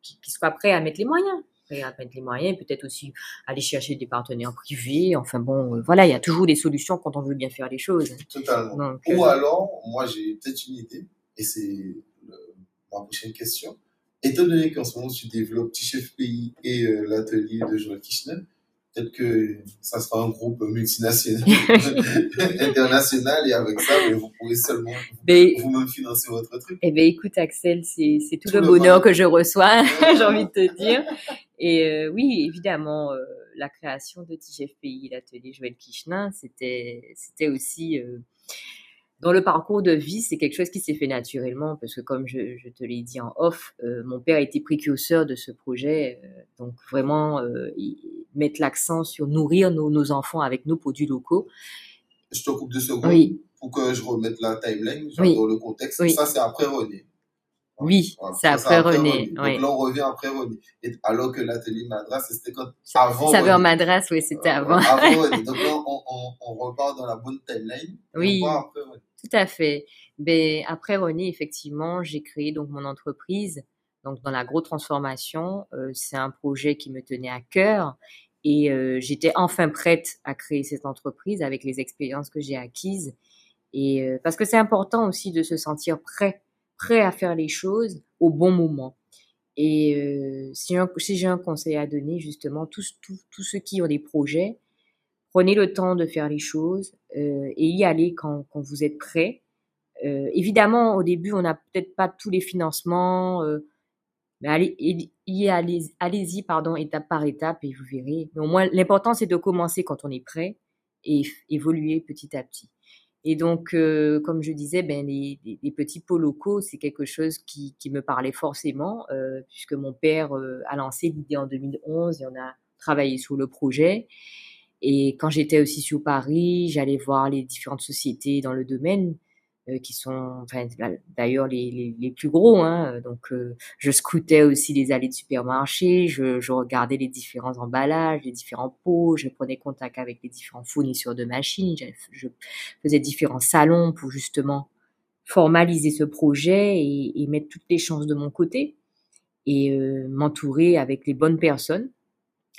qu'ils soient prêts à mettre les moyens. Prêts à mettre les moyens, peut-être aussi aller chercher des partenaires privés. Enfin bon, euh, voilà, il y a toujours des solutions quand on veut bien faire les choses. totalement. Donc, Ou euh, alors, moi, j'ai peut-être une idée, et c'est ma prochaine question. Étant donné qu'en ce moment, tu développes Petit Chef Pays et l'atelier de Joël Kirchner, peut-être que ça sera un groupe multinational, international, et avec ça, vous pourrez seulement vous-même financer votre truc. eh ben, écoute, Axel, c'est tout, Tout le le bonheur que je reçois, j'ai envie de te dire. Et euh, oui, évidemment, euh, la création de TGFPI, l'atelier Joël Kichelin, c'était c'était aussi euh, dans le parcours de vie, c'est quelque chose qui s'est fait naturellement parce que comme je, je te l'ai dit en off, euh, mon père était précurseur de ce projet, euh, donc vraiment euh, mettre l'accent sur nourrir nos, nos enfants avec nos produits locaux. Je te coupe deux secondes Oui, pour que je remette la timeline, genre Oui. dans le contexte. Oui. Ça, c'est après René. Oui, c'est ça, après René, Donc là, on revient après René. Et alors que l'atelier Madras, c'était quand avant ça veut en René. madras, oui, c'était avant. avant René. Donc là, on, on, on repart dans la bonne timeline. Oui. On part après René. Tout à fait. Ben, après René, effectivement, j'ai créé donc mon entreprise. Donc dans l'agro-transformation, euh, c'est un projet qui me tenait à cœur et j'étais enfin prête à créer cette entreprise avec les expériences que j'ai acquises. Et parce que c'est important aussi de se sentir prêt, prêt à faire les choses au bon moment. Et si, un- j'ai un conseil à donner, justement, tous, tous, tous ceux qui ont des projets, prenez le temps de faire les choses euh, et y aller quand, quand vous êtes prêt. Euh, évidemment, au début, on n'a peut-être pas tous les financements, euh, mais allez, y- allez, allez-y, pardon, étape par étape et vous verrez. Mais au moins, l'important, c'est de commencer quand on est prêt et évoluer petit à petit. Et donc, euh, comme je disais, ben, les, les- les petits pots locaux, c'est quelque chose qui, qui me parlait forcément, euh, puisque mon père euh, a lancé l'idée en 2011 et on a travaillé sur le projet. Et quand j'étais aussi sur Paris, j'allais voir les différentes sociétés dans le domaine euh, qui sont, enfin, d'ailleurs les, les, les plus gros. Hein, donc, euh, je scrutais aussi les allées de supermarché, je, je regardais les différents emballages, les différents pots, je prenais contact avec les différents fournisseurs de machines, je faisais différents salons pour justement formaliser ce projet et, et mettre toutes les chances de mon côté et euh, m'entourer avec les bonnes personnes.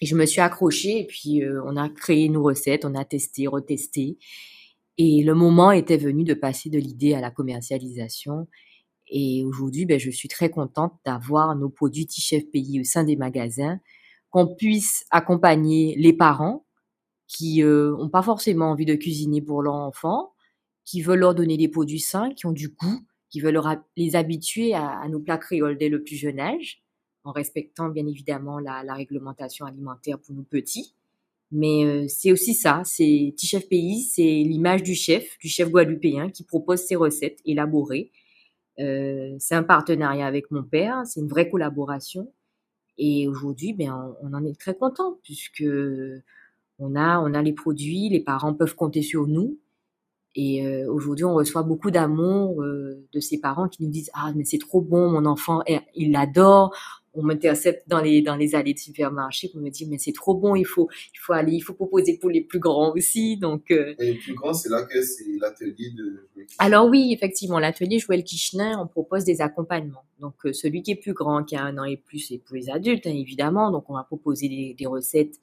Et je me suis accrochée et puis euh, on a créé nos recettes, on a testé, retesté. Et le moment était venu de passer de l'idée à la commercialisation. Et aujourd'hui, ben, je suis très contente d'avoir nos produits T-Chef Pays au sein des magasins, qu'on puisse accompagner les parents qui n'ont pas forcément envie de cuisiner pour leur enfant, qui veulent leur donner des produits sains, qui ont du goût, qui veulent les habituer à, à nos plats créoles dès le plus jeune âge, en respectant bien évidemment la, la réglementation alimentaire pour nos petits. Mais euh, c'est aussi ça, c'est Petit Chef Pays, c'est l'image du chef, du chef guadeloupéen qui propose ses recettes élaborées. Euh, c'est un partenariat avec mon père, c'est une vraie collaboration. Et aujourd'hui, ben, on, en est très content puisque on a, on a les produits, les parents peuvent compter sur nous. Et euh, aujourd'hui, on reçoit beaucoup d'amour euh, de ces parents qui nous disent ah mais c'est trop bon, mon enfant, il l'adore. On m'intercepte dans les dans les allées de supermarché pour me dire mais c'est trop bon il faut il faut aller il faut proposer pour les plus grands aussi donc euh... et les plus grands c'est là que c'est l'atelier de alors oui effectivement l'atelier Joël Kichner on propose des accompagnements. Donc euh, celui qui est plus grand qui a un an et plus c'est pour les adultes hein, évidemment. Donc on va proposer des, des recettes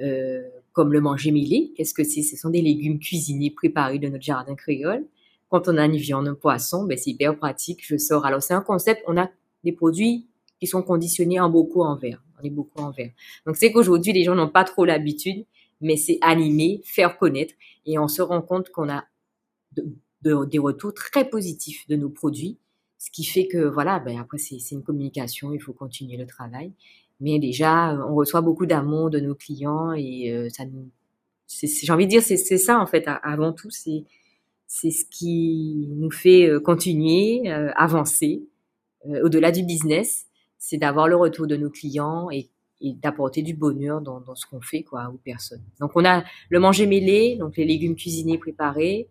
euh, comme le manger mêlé. Qu'est-ce que c'est? Ce sont des légumes cuisinés préparés de notre jardin créole. Quand on a une viande un poisson ben c'est hyper pratique. Je sors. Alors c'est un concept. On a des produits qui sont conditionnés en beaucoup en verre. On est beaucoup en verre. Donc c'est qu'aujourd'hui, les gens n'ont pas trop l'habitude, mais c'est animer, faire connaître, et on se rend compte qu'on a de, de, des retours très positifs de nos produits, ce qui fait que voilà, ben après c'est une communication, il faut continuer le travail. Mais déjà, on reçoit beaucoup d'amour de nos clients et euh, ça nous, j'ai envie de dire, c'est ça en fait. Avant tout, c'est c'est ce qui nous fait euh, continuer, euh, avancer euh, au-delà du business c'est d'avoir le retour de nos clients et, d'apporter du bonheur dans, dans ce qu'on fait quoi aux personnes. Donc on a le manger mêlé, donc les légumes cuisinés préparés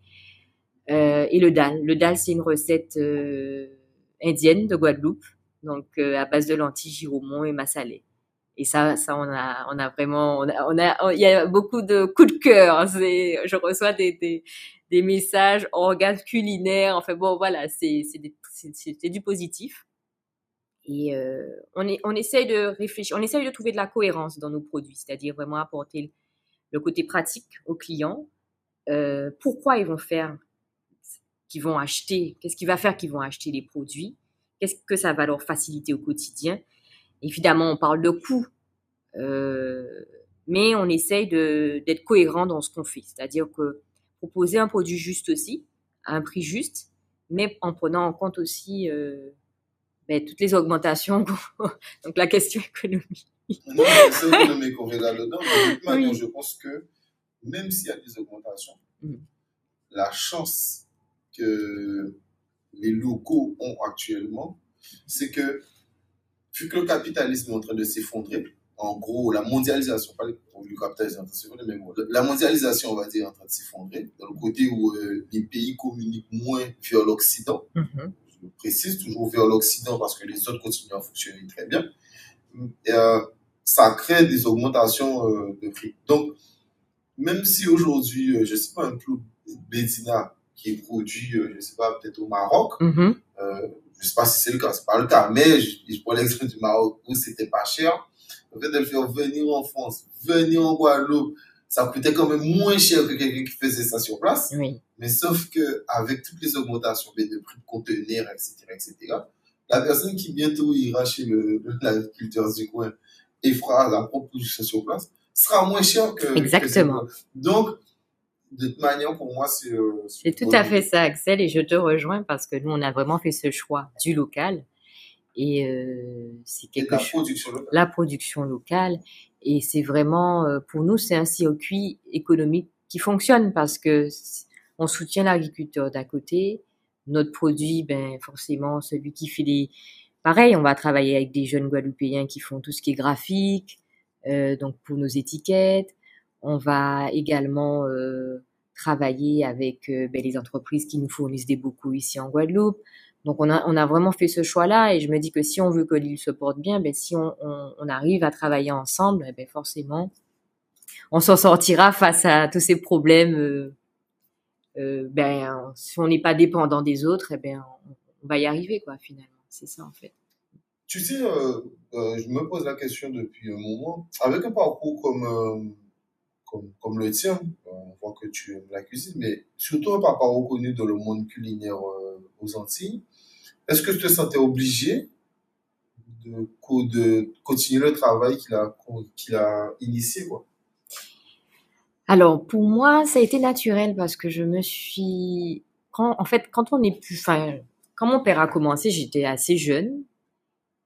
euh, et le dal. Le dal c'est une recette euh, indienne de Guadeloupe, donc euh, à base de lentilles, giromont et massalé. Et ça, ça on a, on a vraiment, on a, on a, il y a beaucoup de coups de cœur. C'est, je reçois des, des, des messages orgasme culinaire. Enfin bon, voilà, c'est, c'est, c'est du positif. Et euh, on, est, on essaye de réfléchir, on essaye de trouver de la cohérence dans nos produits, c'est-à-dire vraiment apporter le côté pratique aux clients. Euh, pourquoi ils vont faire, qu'ils vont acheter, qu'est-ce qui va faire qu'ils vont acheter les produits, qu'est-ce que ça va leur faciliter au quotidien. Évidemment, on parle de coût, euh, mais on essaye d'être cohérent dans ce qu'on fait, c'est-à-dire que proposer un produit juste aussi, à un prix juste, mais en prenant en compte aussi euh, ben, toutes les augmentations. Donc la question économique. Non, c'est économique qu'on là dedans. De toute manière, je pense que même s'il y a des augmentations, mm. la chance que les locaux ont actuellement, c'est que vu que le capitalisme est en train de s'effondrer, en gros, la mondialisation, pas le capitalisme en train de s'effondrer, mais la mondialisation, on va dire, est en train de s'effondrer, dans le côté où euh, les pays communiquent moins vers l'Occident. Mm-hmm je précise, toujours vers l'Occident parce que les autres continuent à fonctionner très bien, euh, ça crée des augmentations euh, de prix. Donc, même si aujourd'hui, euh, je ne sais pas, un clou Bédina qui est produit, je ne sais pas, peut-être au Maroc, mm-hmm. je ne sais pas si c'est le cas, c'est pas le cas, mais je, je prends l'exemple du Maroc où c'était pas cher, le fait de le faire venir en France, venir en Guadeloupe, ça coûtait quand même moins cher que quelqu'un qui faisait ça sur place. Oui. Mais sauf que avec toutes les augmentations de prix de conteneurs, etc., etc., la personne qui bientôt ira chez l'agriculteur du coin et fera la proposition sur place sera moins cher que. Exactement. Donc, de toute manière, pour moi, c'est. Euh, c'est tout à fait ça, Axel, et je te rejoins parce que nous, on a vraiment fait ce choix du local. Et euh, c'est quelque la Production locale. La production locale. Et c'est vraiment, euh, pour nous, c'est un circuit économique qui fonctionne parce que on soutient l'agriculteur d'à côté. Notre produit, ben forcément, celui qui fait les... Pareil, on va travailler avec des jeunes Guadeloupéens qui font tout ce qui est graphique, euh, donc pour nos étiquettes. On va également euh, travailler avec euh, ben, les entreprises qui nous fournissent des bocaux ici en Guadeloupe. Donc on a, vraiment fait ce choix-là et je me dis que si on veut que l'île se porte bien, ben si on, arrive à travailler ensemble, eh ben forcément, on s'en sortira face à tous ces problèmes. Euh, euh, ben si on n'est pas dépendant des autres, eh ben on, va y arriver quoi finalement. C'est ça en fait. Tu sais, euh, je me pose la question depuis un moment. Avec un parcours comme comme, comme le tien, on voit que tu aimes la cuisine, mais surtout un papa reconnu dans le monde culinaire aux Antilles. Est-ce que tu te sentais obligé de, continuer le travail qu'il a, initié quoi? Alors pour moi, ça a été naturel parce que je me suis en fait quand quand mon père a commencé, j'étais assez jeune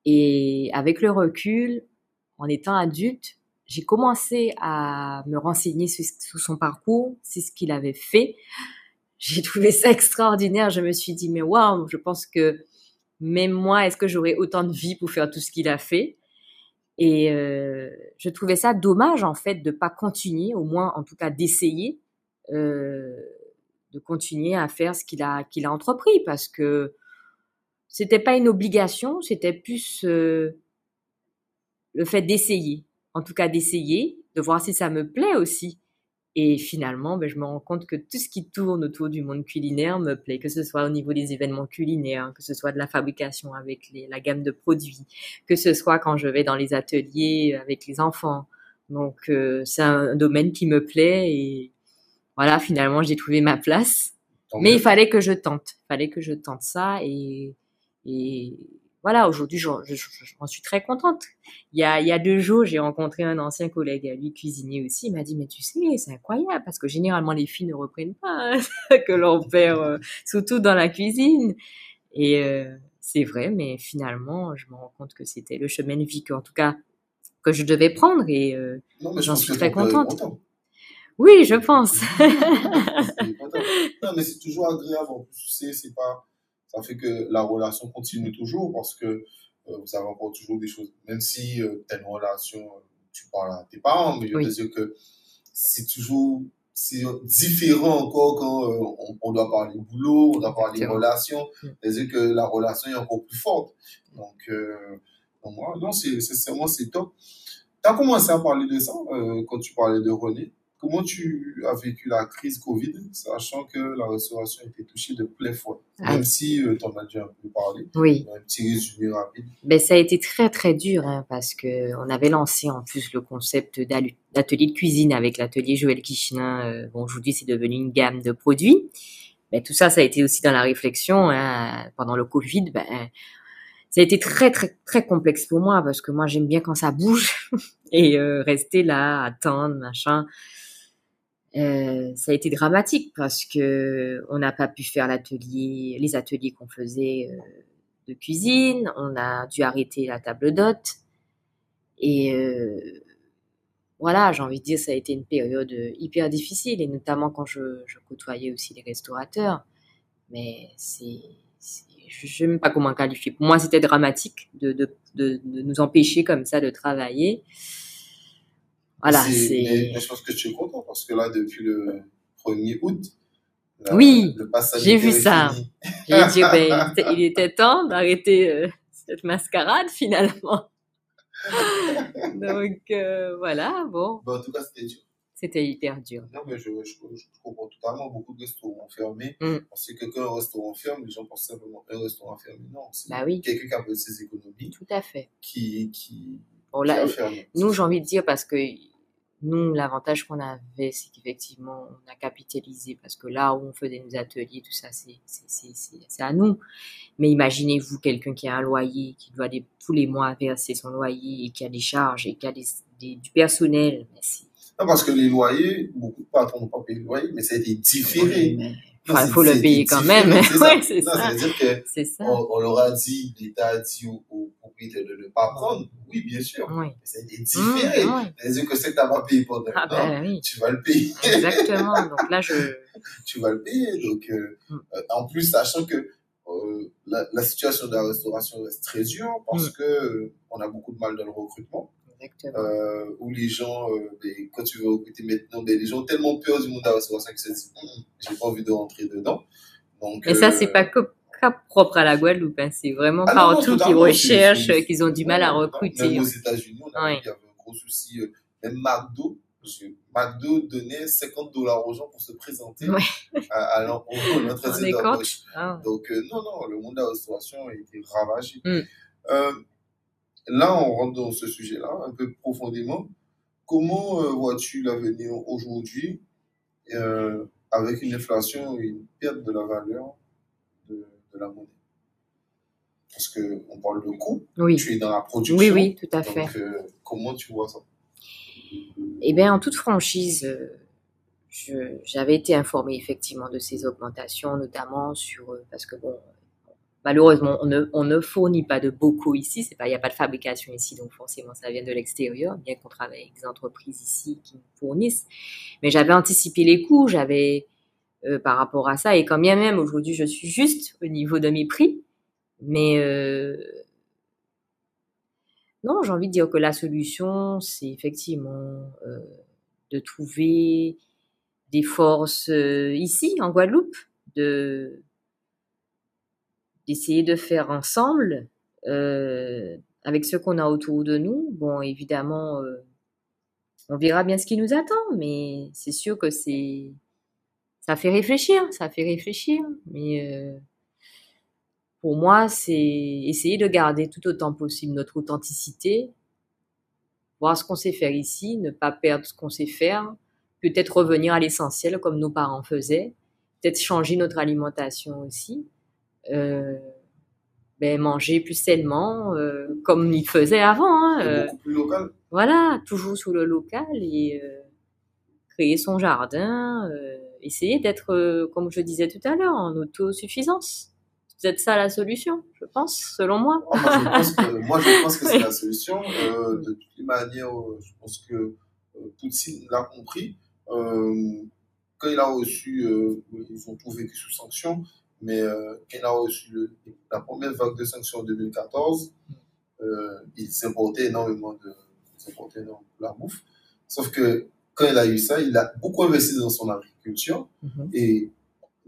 et avec le recul en étant adulte, j'ai commencé à me renseigner sur, son parcours, c'est ce qu'il avait fait. J'ai trouvé ça extraordinaire, je me suis dit mais waouh, je pense que même moi, est-ce que j'aurais autant de vie pour faire tout ce qu'il a fait? Et euh, je trouvais ça dommage en fait de pas continuer, au moins en tout cas d'essayer euh, de continuer à faire ce qu'il a qu'il a entrepris. Parce que c'était pas une obligation, c'était plus euh, le fait d'essayer, en tout cas d'essayer, de voir si ça me plaît aussi. Et finalement, ben, je me rends compte que tout ce qui tourne autour du monde culinaire me plaît, que ce soit au niveau des événements culinaires, que ce soit de la fabrication avec les, la gamme de produits, que ce soit quand je vais dans les ateliers avec les enfants. Donc, euh, c'est un domaine qui me plaît et voilà, finalement, j'ai trouvé ma place. Mais il fallait que je tente, il fallait que je tente ça et, et voilà, aujourd'hui, j'en suis très contente. Il y a, il y a deux jours, j'ai rencontré un ancien collègue à lui, cuisinier aussi. Il m'a dit, mais tu sais, c'est incroyable parce que généralement, les filles ne reprennent pas hein, que l'on perd, euh, surtout dans la cuisine. Et euh, c'est vrai, mais finalement, je me rends compte que c'était le chemin de vie que, en tout cas, que je devais prendre et euh, j'en suis très contente. Oui, je pense. non, mais c'est toujours agréable. En plus, tu sais, c'est pas ça fait que la relation continue toujours parce que euh, vous avez encore toujours des choses, même si euh, tu as une relation, euh, tu parles à tes parents, mais je veux dire que c'est toujours c'est différent encore quand on, doit parler boulot, on doit parler relation, c'est-à-dire que la relation est encore plus forte. Donc, moi, non, c'est vraiment c'est top. Tu as commencé à parler de ça quand tu parlais de René? Comment tu as vécu la crise Covid, sachant que la restauration a été touchée de plein fouet, ah. même si euh, tu en as déjà un peu parlé. Oui. Un petit résumé rapide. Ben, ça a été très très dur hein, parce que on avait lancé en plus le concept d'atelier de cuisine avec l'atelier Joël Kichinin. Euh, bon, aujourd'hui, c'est devenu une gamme de produits. Mais tout ça, ça a été aussi dans la réflexion hein, pendant le Covid. Ben, ça a été très très très complexe pour moi parce que moi j'aime bien quand ça bouge et euh, rester là attendre machin euh, ça a été dramatique parce que on n'a pas pu faire l'atelier, les ateliers qu'on faisait euh, de cuisine. On a dû arrêter la table d'hôte. Et euh, voilà, j'ai envie de dire, ça a été une période hyper difficile, et notamment quand je, je côtoyais aussi les restaurateurs. Mais c'est, je ne sais même pas comment qualifier. Pour moi, c'était dramatique de, de, de, nous empêcher comme ça de travailler. Voilà, c'est. je pense que tu es content parce que là, depuis le 1er août, oui, j'ai vu ça. J'ai dit, ben, il était temps d'arrêter euh, cette mascarade finalement. Donc euh, voilà, bon. en tout cas, c'était dur. C'était hyper dur. Non, mais je, je, comprends totalement. Beaucoup de restaurants fermés. Mm. Parce que quand un restaurant ferme, les gens pensent simplement un restaurant fermé. Non, c'est bah oui. quelqu'un qui a ses économies. Tout à fait. Qui, qui, nous, j'ai envie de dire, parce que nous, l'avantage qu'on avait, c'est qu'effectivement, on a capitalisé parce que là où on faisait nos ateliers, tout ça, c'est à nous. Mais imaginez-vous quelqu'un qui a un loyer, qui doit tous les mois verser son loyer et qui a des charges et qui a du personnel. non, parce que les loyers, beaucoup de patrons n'ont pas payé le loyer, mais ça a été différé. Il faut le payer quand même. ouais, c'est ça. on, on, leur a dit, l'État a dit aux, propriétaires de ne pas prendre. Oui, bien sûr. Oui. A été différé. Mmh, C'est-à-dire que c'est que tu n'as pas payé pendant ah, ben, oui. tu vas le payer. Exactement. Donc là, je. tu vas le payer. Donc, euh, mmh. euh, en plus, sachant que euh, la, la, situation de la restauration reste très dure parce mmh. que on a beaucoup de mal dans le recrutement. Euh, où les gens, euh, ben, quand tu veux recruter maintenant, ben, les gens ont tellement peur du monde de la restauration qu'ils se disent, hum, j'ai pas envie de rentrer dedans. Donc, Et ça, c'est pas que propre à la Guadeloupe, hein. c'est vraiment ah partout qu'ils recherchent, qu'ils ont du mal à recruter. Même aux États-Unis, on a vu qu'il y avait un gros souci. Euh, même McDo, McDo donnait 50 dollars aux gens pour se présenter à, à l'entretien d'embauche. Ah. Donc, non, non, le monde de la restauration a été ravagé. Mm. Euh, là, on rentre dans ce sujet-là un peu profondément. Comment euh, vois-tu l'avenir aujourd'hui euh, avec une inflation et une perte de la valeur de, la monnaie? Parce qu'on parle de coût, oui. tu es dans la production. Oui, oui, tout à fait. Euh, comment tu vois ça? Eh bien, en toute franchise, j'avais été informée effectivement de ces augmentations, notamment sur parce que bon, Malheureusement, on ne, fournit pas de bocaux ici. Il n'y a pas de fabrication ici, donc forcément, ça vient de l'extérieur, bien qu'on travaille avec des entreprises ici qui nous fournissent. Mais j'avais anticipé les coûts, j'avais euh, par rapport à ça, et quand bien même aujourd'hui, je suis juste au niveau de mes prix, mais euh, non, j'ai envie de dire que la solution, c'est effectivement euh, de trouver des forces ici, en Guadeloupe, de d'essayer de faire ensemble, euh, avec ce qu'on a autour de nous. Bon, évidemment, euh, on verra bien ce qui nous attend, mais c'est sûr que c'est ça fait réfléchir, ça fait réfléchir. Mais euh, pour moi, c'est essayer de garder tout autant possible notre authenticité, voir ce qu'on sait faire ici, ne pas perdre ce qu'on sait faire, peut-être revenir à l'essentiel comme nos parents faisaient, peut-être changer notre alimentation aussi. Euh, ben, manger plus sainement, euh, comme ils faisaient avant. Hein, euh, beaucoup plus local. voilà, toujours sous le local et créer son jardin, essayer d'être, comme je disais tout à l'heure, en autosuffisance. C'est peut-être ça la solution, je pense, selon moi. Ah, moi, je pense que, moi, je pense que c'est la solution. Euh, de toutes les manières, je pense que euh, Poutine l'a compris. Euh, quand il a reçu, ils ont tout vécu sous sanction, mais euh, quand il a reçu le- la première vague de sanctions en 2014, euh, il s'importait énormément de, il s'importait énormément de la bouffe. Sauf que quand il a eu ça, il a beaucoup investi dans son agriculture. Mhm. Et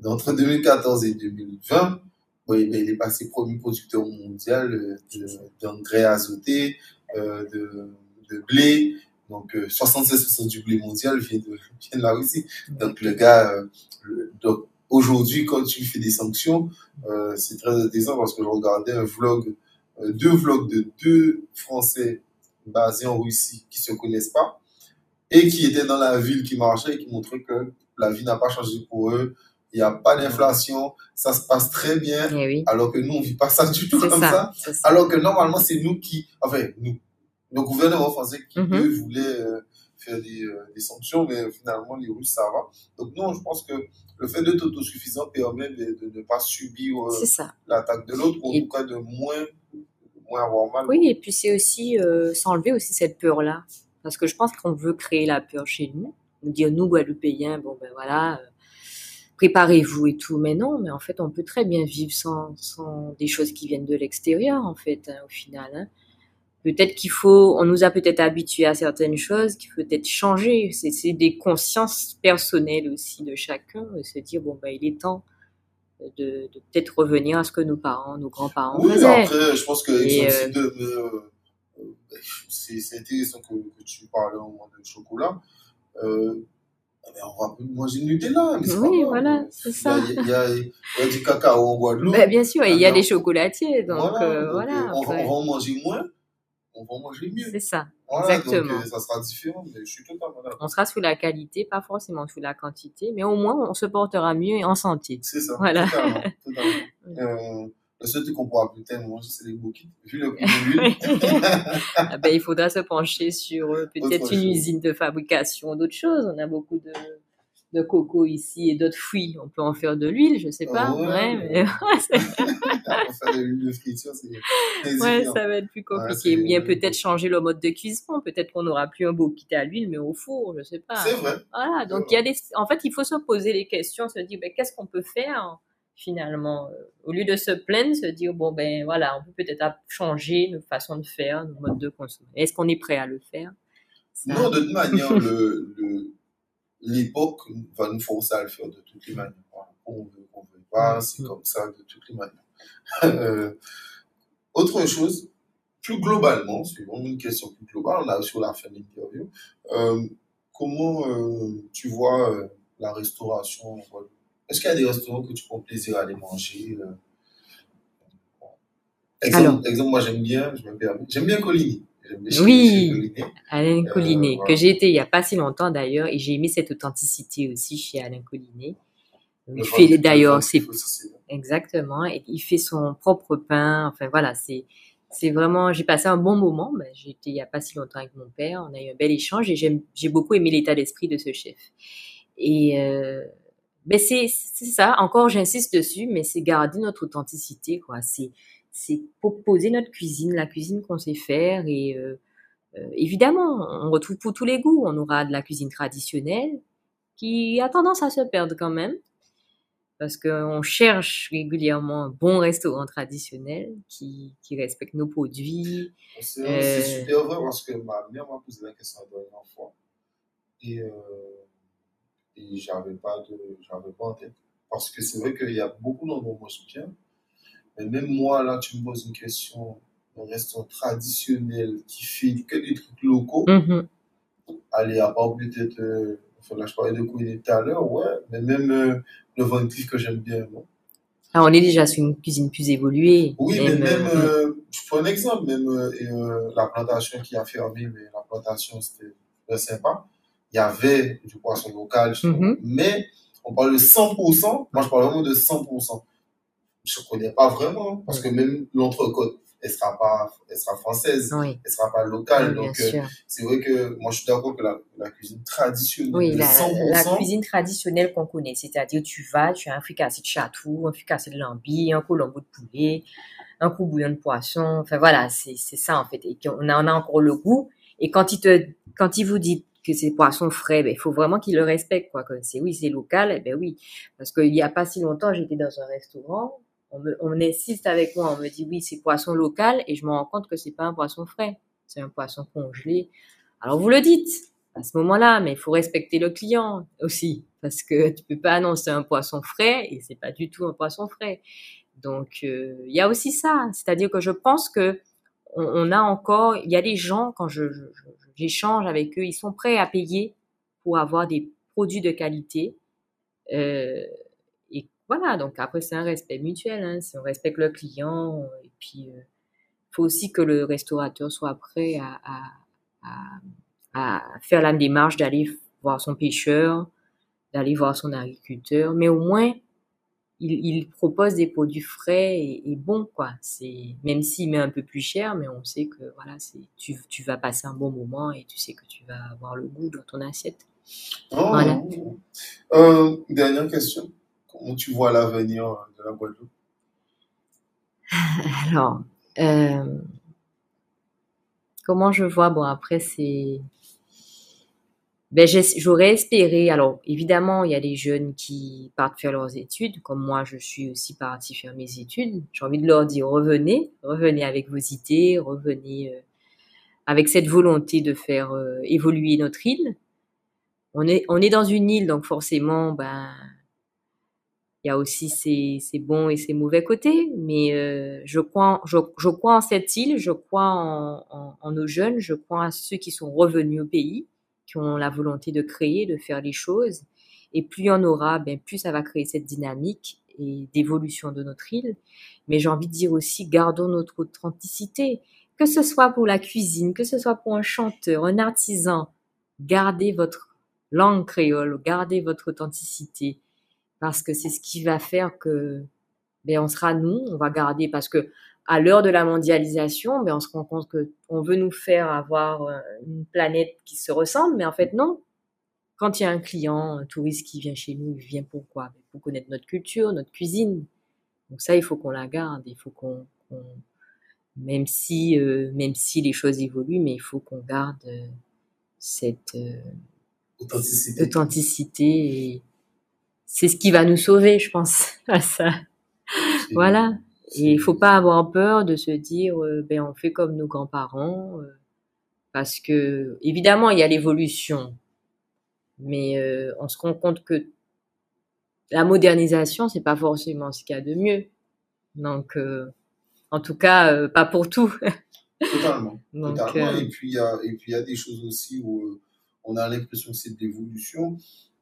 entre 2014 et 2020, oui, ben, il est passé premier producteur mondial euh, de- d'engrais azotés, euh, de, de blé. Donc, euh, 76% du blé mondial vient de, vient de la Russie. Donc, le gars, euh, le- donc, aujourd'hui, quand tu fais des sanctions, euh, c'est très intéressant parce que je regardais un vlog, euh, deux vlogs de deux Français basés en Russie qui se connaissent pas et qui étaient dans la ville qui marchait et qui montraient que la vie n'a pas changé pour eux. Il n'y a pas d'inflation, ça se passe très bien, Eh oui, alors que nous, on vit pas ça du tout comme ça. Alors que normalement, c'est nous qui, enfin, nous, le gouvernement français qui, Mhm. eux, voulaient euh, faire des, euh, des sanctions, mais finalement, les Russes, ça va. Donc, non, je pense que le fait d'être autosuffisant permet de, de ne pas subir euh, l'attaque de l'autre, ou en Et- tout cas de moins, de moins avoir mal. Oui, et puis c'est aussi euh, s'enlever aussi cette peur-là. Parce que je pense qu'on veut créer la peur chez nous. Nous dire, nous, Guadeloupéens, bon ben voilà, préparez-vous et tout. Mais non, mais en fait, on peut très bien vivre sans, sans des choses qui viennent de l'extérieur, en fait, hein, au final. hein. Peut-être qu'il faut, on nous a peut-être habitués à certaines choses, qu'il faut peut-être changer. C'est c'est des consciences personnelles aussi de chacun, et se dire, bon ben il est temps de, de peut-être revenir à ce que nos parents, nos grands-parents Oui, faisaient. après, je pense que euh, euh, c'est intéressant que, que tu parles au moment de chocolat. Euh, ben, on va manger du Nutella, mais c'est pas Oui, grave. voilà, c'est ça. Il y a, il y a- il y a du cacao en Guadeloupe. Ben, bien sûr, et il y a des non. chocolatiers, donc voilà, euh, donc, voilà. on, va, on va en manger moins, on va manger mieux. c'est ça. Voilà, exactement. Donc, euh, ça sera différent, mais je suis totalement d'accord. On sera sous la qualité, pas forcément sous la quantité, mais au moins on se portera mieux et en santé. C'est ça, Voilà. totalement. totalement. Euh, le seul truc qu'on pourra plus tellement manger, c'est les bouquets. Vu le prix. Ah ben, il faudra se pencher sur euh, peut-être une chose. usine de fabrication d'autres choses. On a beaucoup de, de coco ici et d'autres fruits. On peut en faire de l'huile, je sais pas. Ouais, Ouais, mais- Pour faire de l'huile de friture, c'est ouais, ça va être plus Ouais, compliqué. c'est- Bien peut-être changer le mode de cuisson. Peut-être qu'on n'aura plus un bouquet à l'huile, mais au four, je sais pas. C'est vrai. Voilà, donc il y a des... En fait, il faut se poser les questions, se dire, ben, qu'est-ce qu'on peut faire finalement? Au lieu de se plaindre, se dire, bon, ben voilà, on peut peut-être changer nos façons de faire, nos modes de consommer. Est-ce qu'on est prêt à le faire? Ça- Non, de toute manière, le, le, l'époque va nous forcer à le faire de toutes les manières. Qu'on veut, qu'on veut pas, c'est comme ça de toutes les manières. Euh, autre chose, plus globalement, c'est vraiment une question plus globale, on a sur la fin de l'interview. Euh, comment euh, tu vois euh, la restauration Est-ce qu'il y a des restaurants que tu prends plaisir à aller manger exemple, moi j'aime bien, je me permets, j'aime bien Coligny. Oui. Alain Euh, Collinet, voilà. que j'ai été il y a pas si longtemps d'ailleurs, et j'ai aimé cette authenticité aussi chez Alain Collinet. Il fait d'ailleurs, bon. Exactement. Et il fait son propre pain. Enfin voilà, c'est c'est vraiment. J'ai passé un bon moment. Ben, J'étais il y a pas si longtemps avec mon père. On a eu un bel échange et j'ai beaucoup aimé l'état d'esprit de ce chef. Et euh, ben c'est c'est ça. Encore, j'insiste dessus, mais c'est garder notre authenticité quoi. C'est c'est proposer notre cuisine, la cuisine qu'on sait faire et euh, euh, évidemment, on retrouve pour tous les goûts. On aura de la cuisine traditionnelle qui a tendance à se perdre quand même parce qu'on cherche régulièrement un bon restaurant traditionnel qui, qui respecte nos produits. C'est Euh, super vrai parce que ma mère m'a posé la question la dernière fois et, et j'avais pas de pas en tête parce que c'est vrai qu'il y a beaucoup d'endroits où je bien mais même moi là tu me poses une question un restaurant traditionnel qui fait que des trucs locaux, Mhm. allez, à part peut-être, euh, enfin, là, je parlais de Kouine tout à l'heure, ouais, mais même euh, le Cleef que j'aime bien, non? Ah, on est déjà sur une cuisine plus évoluée. Oui, mais Même, euh, euh, je prends un exemple, même la plantation qui a fermé, mais la plantation, c'était très sympa. Il y avait du poisson local. Mhm. mais on parle de 100%, moi je parle vraiment de 100%. Je ne connais pas vraiment, parce que même l'entrecôte, elle sera pas, elle sera française, oui, elle sera pas locale. oui, Donc, euh, c'est vrai que moi je suis d'accord que la, la cuisine traditionnelle Oui, la, 100%, la cuisine traditionnelle qu'on connaît, c'est-à-dire tu vas, tu as un fricassé de chatou, un fricassé de lambi, un colombo de poulet, un coup bouillon de poisson, enfin voilà, c'est ça en fait. Et qu'on a, on a encore le goût. Et quand il te, quand il vous dit que c'est poisson frais, ben il faut vraiment qu'il le respecte quoi. C'est oui, c'est local, eh ben oui, parce qu'il y a pas si longtemps, j'étais dans un restaurant, on, insiste avec moi, on me dit oui, c'est poisson local, et je me rends compte que c'est pas un poisson frais, c'est un poisson congelé. Alors vous le dites à ce moment-là, mais il faut respecter le client aussi, parce que tu peux pas annoncer un poisson frais et c'est pas du tout un poisson frais. Donc euh, il y a aussi ça, c'est-à-dire que je pense que on, a encore, il y a des gens quand je, j'échange avec eux, ils sont prêts à payer pour avoir des produits de qualité. Euh, voilà, donc après c'est un respect mutuel, hein, on respecte le client et puis il faut aussi que le restaurateur soit prêt à, à, à, à faire la démarche d'aller voir son pêcheur, d'aller voir son agriculteur, mais au moins il, il propose des produits frais et, et bons quoi. C'est même s'il met un peu plus cher, mais on sait que voilà, c'est tu, tu vas passer un bon moment et tu sais que tu vas avoir le goût dans ton assiette. Oh, Voilà. euh, dernière question. Comment tu vois l'avenir de la Guadeloupe? Alors, euh, comment je vois Bon après c'est Ben, j'aurais espéré, alors évidemment, il y a des jeunes qui partent faire leurs études, comme moi, je suis aussi partie faire mes études. J'ai envie de leur dire, revenez, revenez avec vos idées, revenez euh, avec cette volonté de faire euh, évoluer notre île. On est, on est dans une île, donc forcément, ben, il y a aussi ses, bons et ses mauvais côtés, mais euh, je, crois, en cette île, je crois en, en, en nos jeunes, je crois à ceux qui sont revenus au pays qui ont la volonté de créer, de faire les choses. Et plus il y en aura, ben, plus ça va créer cette dynamique et d'évolution de notre île. Mais j'ai envie de dire aussi, gardons notre authenticité. Que ce soit pour la cuisine, que ce soit pour un chanteur, un artisan, gardez votre langue créole, gardez votre authenticité. Parce que c'est ce qui va faire que, ben, on sera nous, on va garder, parce que à l'heure de la mondialisation, ben, on se rend compte que on veut nous faire avoir euh, une planète qui se ressemble, mais en fait non. Quand il y a un client, un touriste qui vient chez nous, il vient pourquoi Ben, Pour connaître notre culture, notre cuisine. Donc ça, il faut qu'on la garde, il faut qu'on, qu'on- même si, euh, même si les choses évoluent, mais il faut qu'on garde euh, cette euh, Authenticité. authenticité. Et c'est ce qui va nous sauver, je pense, à ça. Voilà. Et il faut pas avoir peur de se dire, euh, ben on fait comme nos grands-parents, euh, parce que évidemment il y a l'évolution, mais euh, on se rend compte que la modernisation c'est pas forcément ce qu'il y a de mieux. Donc, euh, en tout cas, pas pour tout. Totalement. Donc, Totalement. Et puis, il y a, et puis, il y a des choses aussi où on a l'impression que c'est de l'évolution.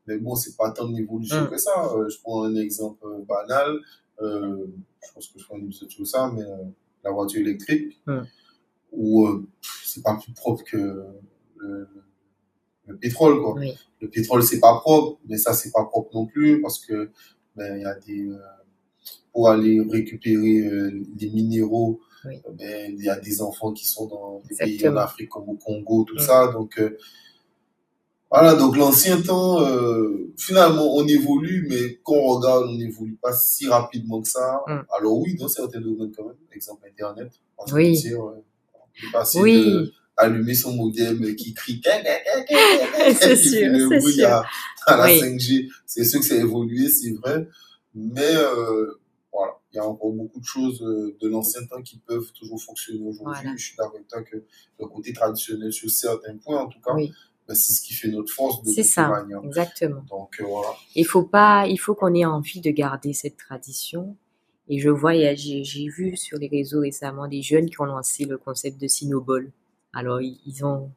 Mais bon, c'est pas tant de l'évolution Mm. que ça. Euh, je prends un exemple euh, banal. Euh, je pense que je prends une épisode sur ça, mais euh, la voiture électrique, Mm. où c'est pas plus propre que le, le pétrole, quoi. oui, Le pétrole, c'est pas propre, mais ça, c'est pas propre non plus parce que ben, il y a des pour aller récupérer les minéraux, Oui. ben, il y a des enfants qui sont dans des pays en. Afrique comme au Congo, tout Mm. ça. Donc voilà, donc l'ancien temps, euh, finalement, on évolue, mais quand on regarde, on n'évolue pas si rapidement que ça. Mm. Alors oui, dans certains domaines quand même, exemple Internet, en Oui. dire, euh, on est passé de oui, allumer son modem qui crie C'est sûr, c'est sûr. à, à la Oui. 5G. C'est sûr que ça a évolué, c'est vrai. Mais euh, voilà, il y a encore beaucoup de choses euh, de l'ancien temps qui peuvent toujours fonctionner aujourd'hui. Voilà. Je suis d'accord avec toi que le côté traditionnel, sur certains points en tout cas, oui, ben, c'est ce qui fait notre force de c'est ça, manière. exactement. Donc euh, voilà. Il faut pas, il faut qu'on ait envie de garder cette tradition Et je vois, j'ai vu sur les réseaux récemment des jeunes qui ont lancé le concept de Cinoball. Alors, ils, ont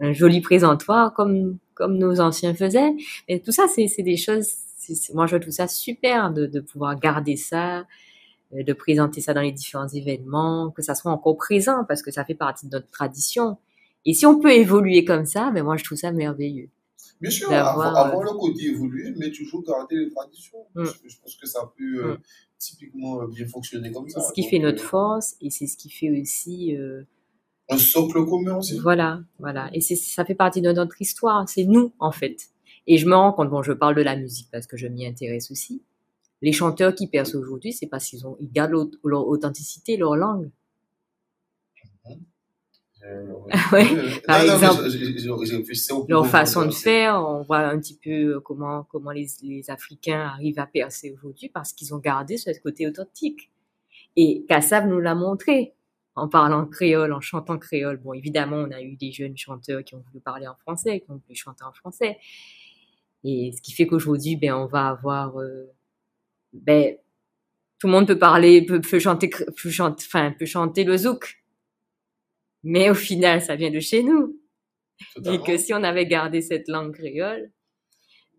un joli présentoir comme comme nos anciens faisaient. Et tout ça, c'est c'est des choses. moi, je trouve ça super de, de pouvoir garder ça, euh, de présenter ça dans les différents événements, que ça soit encore présent parce que ça fait partie de notre tradition. Et si on peut évoluer comme ça, ben moi, je trouve ça merveilleux. Bien sûr, avoir, avoir euh, le côté évolué, mais toujours garder les traditions. Mm. Je, je pense que ça peut euh, Mm. typiquement euh, bien fonctionner comme ça. C'est ce qui Donc, fait notre euh, force et c'est ce qui fait aussi euh, Un socle commun aussi. Voilà, voilà. Et ça fait partie de notre histoire. C'est nous, en fait. Et je me rends compte, bon, je parle de la musique parce que je m'y intéresse aussi. Les chanteurs qui percent aujourd'hui, c'est parce qu'ils ont, ils gardent leur authenticité, leur langue. Euh, par non, exemple, je- je- je Leur façon de faire, on voit un petit peu comment, comment les, les Africains arrivent à percer aujourd'hui parce qu'ils ont gardé ce côté authentique. Et Kassav nous l'a montré en parlant créole, en chantant créole. Bon, évidemment, on a eu des jeunes chanteurs qui ont voulu parler en français, qui ont voulu chanter en français. Et ce qui fait qu'aujourd'hui, ben, on va avoir, euh, ben, tout le monde peut parler, peut, peut chanter, cré- peut chanter, enfin, peut chanter le zouk. Mais au final, ça vient de chez nous. Et Totalement. que si on avait gardé cette langue créole,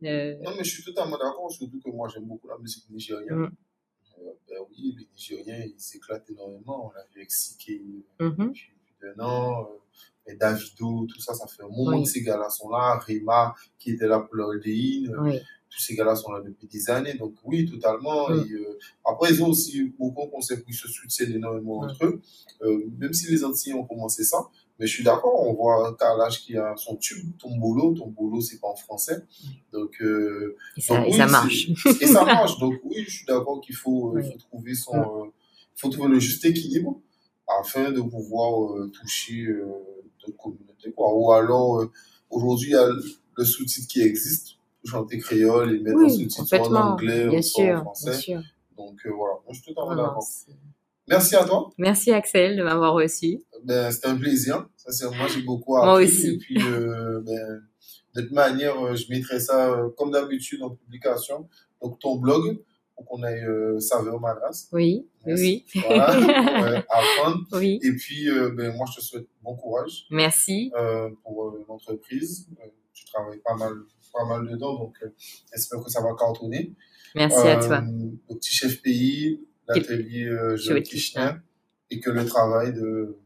euh, Non, mais je suis totalement d'accord, surtout que moi j'aime beaucoup la musique nigérienne. Mm. Euh, ben oui, les Nigériens, ils s'éclatent énormément. On l'a vu avec Sike mhm, depuis plus d'un an. euh, et Davido, tout ça, ça fait un moment Oui. que ces gars-là sont là. Rema, qui était là pour l'Oldéine. oui, tous ces gars-là sont là depuis des années. Donc oui, totalement. Mm. Et, euh, après, ils ont aussi beaucoup concept ils se soutiennent énormément Mm. entre eux. Euh, même si les Antillais ont commencé ça. Mais je suis d'accord, on voit un Kalash qui a son tube, Tombolo. Tombolo, c'est pas en français. Donc, euh, et ça, donc et oui, ça c'est- marche. Et ça marche. Donc oui, je suis d'accord qu'il faut, euh, faut trouver son, faut trouver le juste équilibre afin de pouvoir toucher d'autres communautés. Quoi. Ou alors, aujourd'hui, il y a le sous-titre qui existe, chanter créole et mettre un Oui, sous-titre soit en anglais Bien ou en bien français. sûr. Donc euh, voilà, moi je suis Vraiment, d'accord. c'est- Merci à toi. Merci Axel de m'avoir reçu. Ben, c'était un plaisir. Sincèrement, j'ai beaucoup Moi appris. aussi. Et puis, euh, ben, de toute manière, euh, je mettrai ça euh, comme d'habitude en publication. Donc, ton blog, pour qu'on aille euh, saveur madras. Oui, oui. Voilà, ouais, apprendre. oui. Et puis, euh, ben, moi, je te souhaite bon courage Merci. euh, pour euh, l'entreprise. Euh, tu travailles pas mal, pas mal dedans, donc euh, j'espère que ça va cartonner. Merci à Euh, toi. Le petit chef pays, l'atelier euh, Joël Kirchner, et que le travail de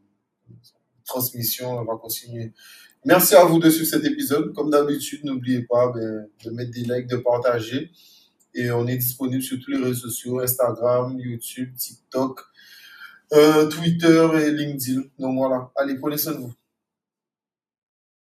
transmission va continuer. Merci à vous de suivre cet épisode. Comme d'habitude, n'oubliez pas ben, de mettre des likes, de partager. Et on est disponible sur tous les réseaux sociaux, Instagram, YouTube, TikTok, euh, Twitter et LinkedIn. Donc voilà, allez, prenez soin de vous.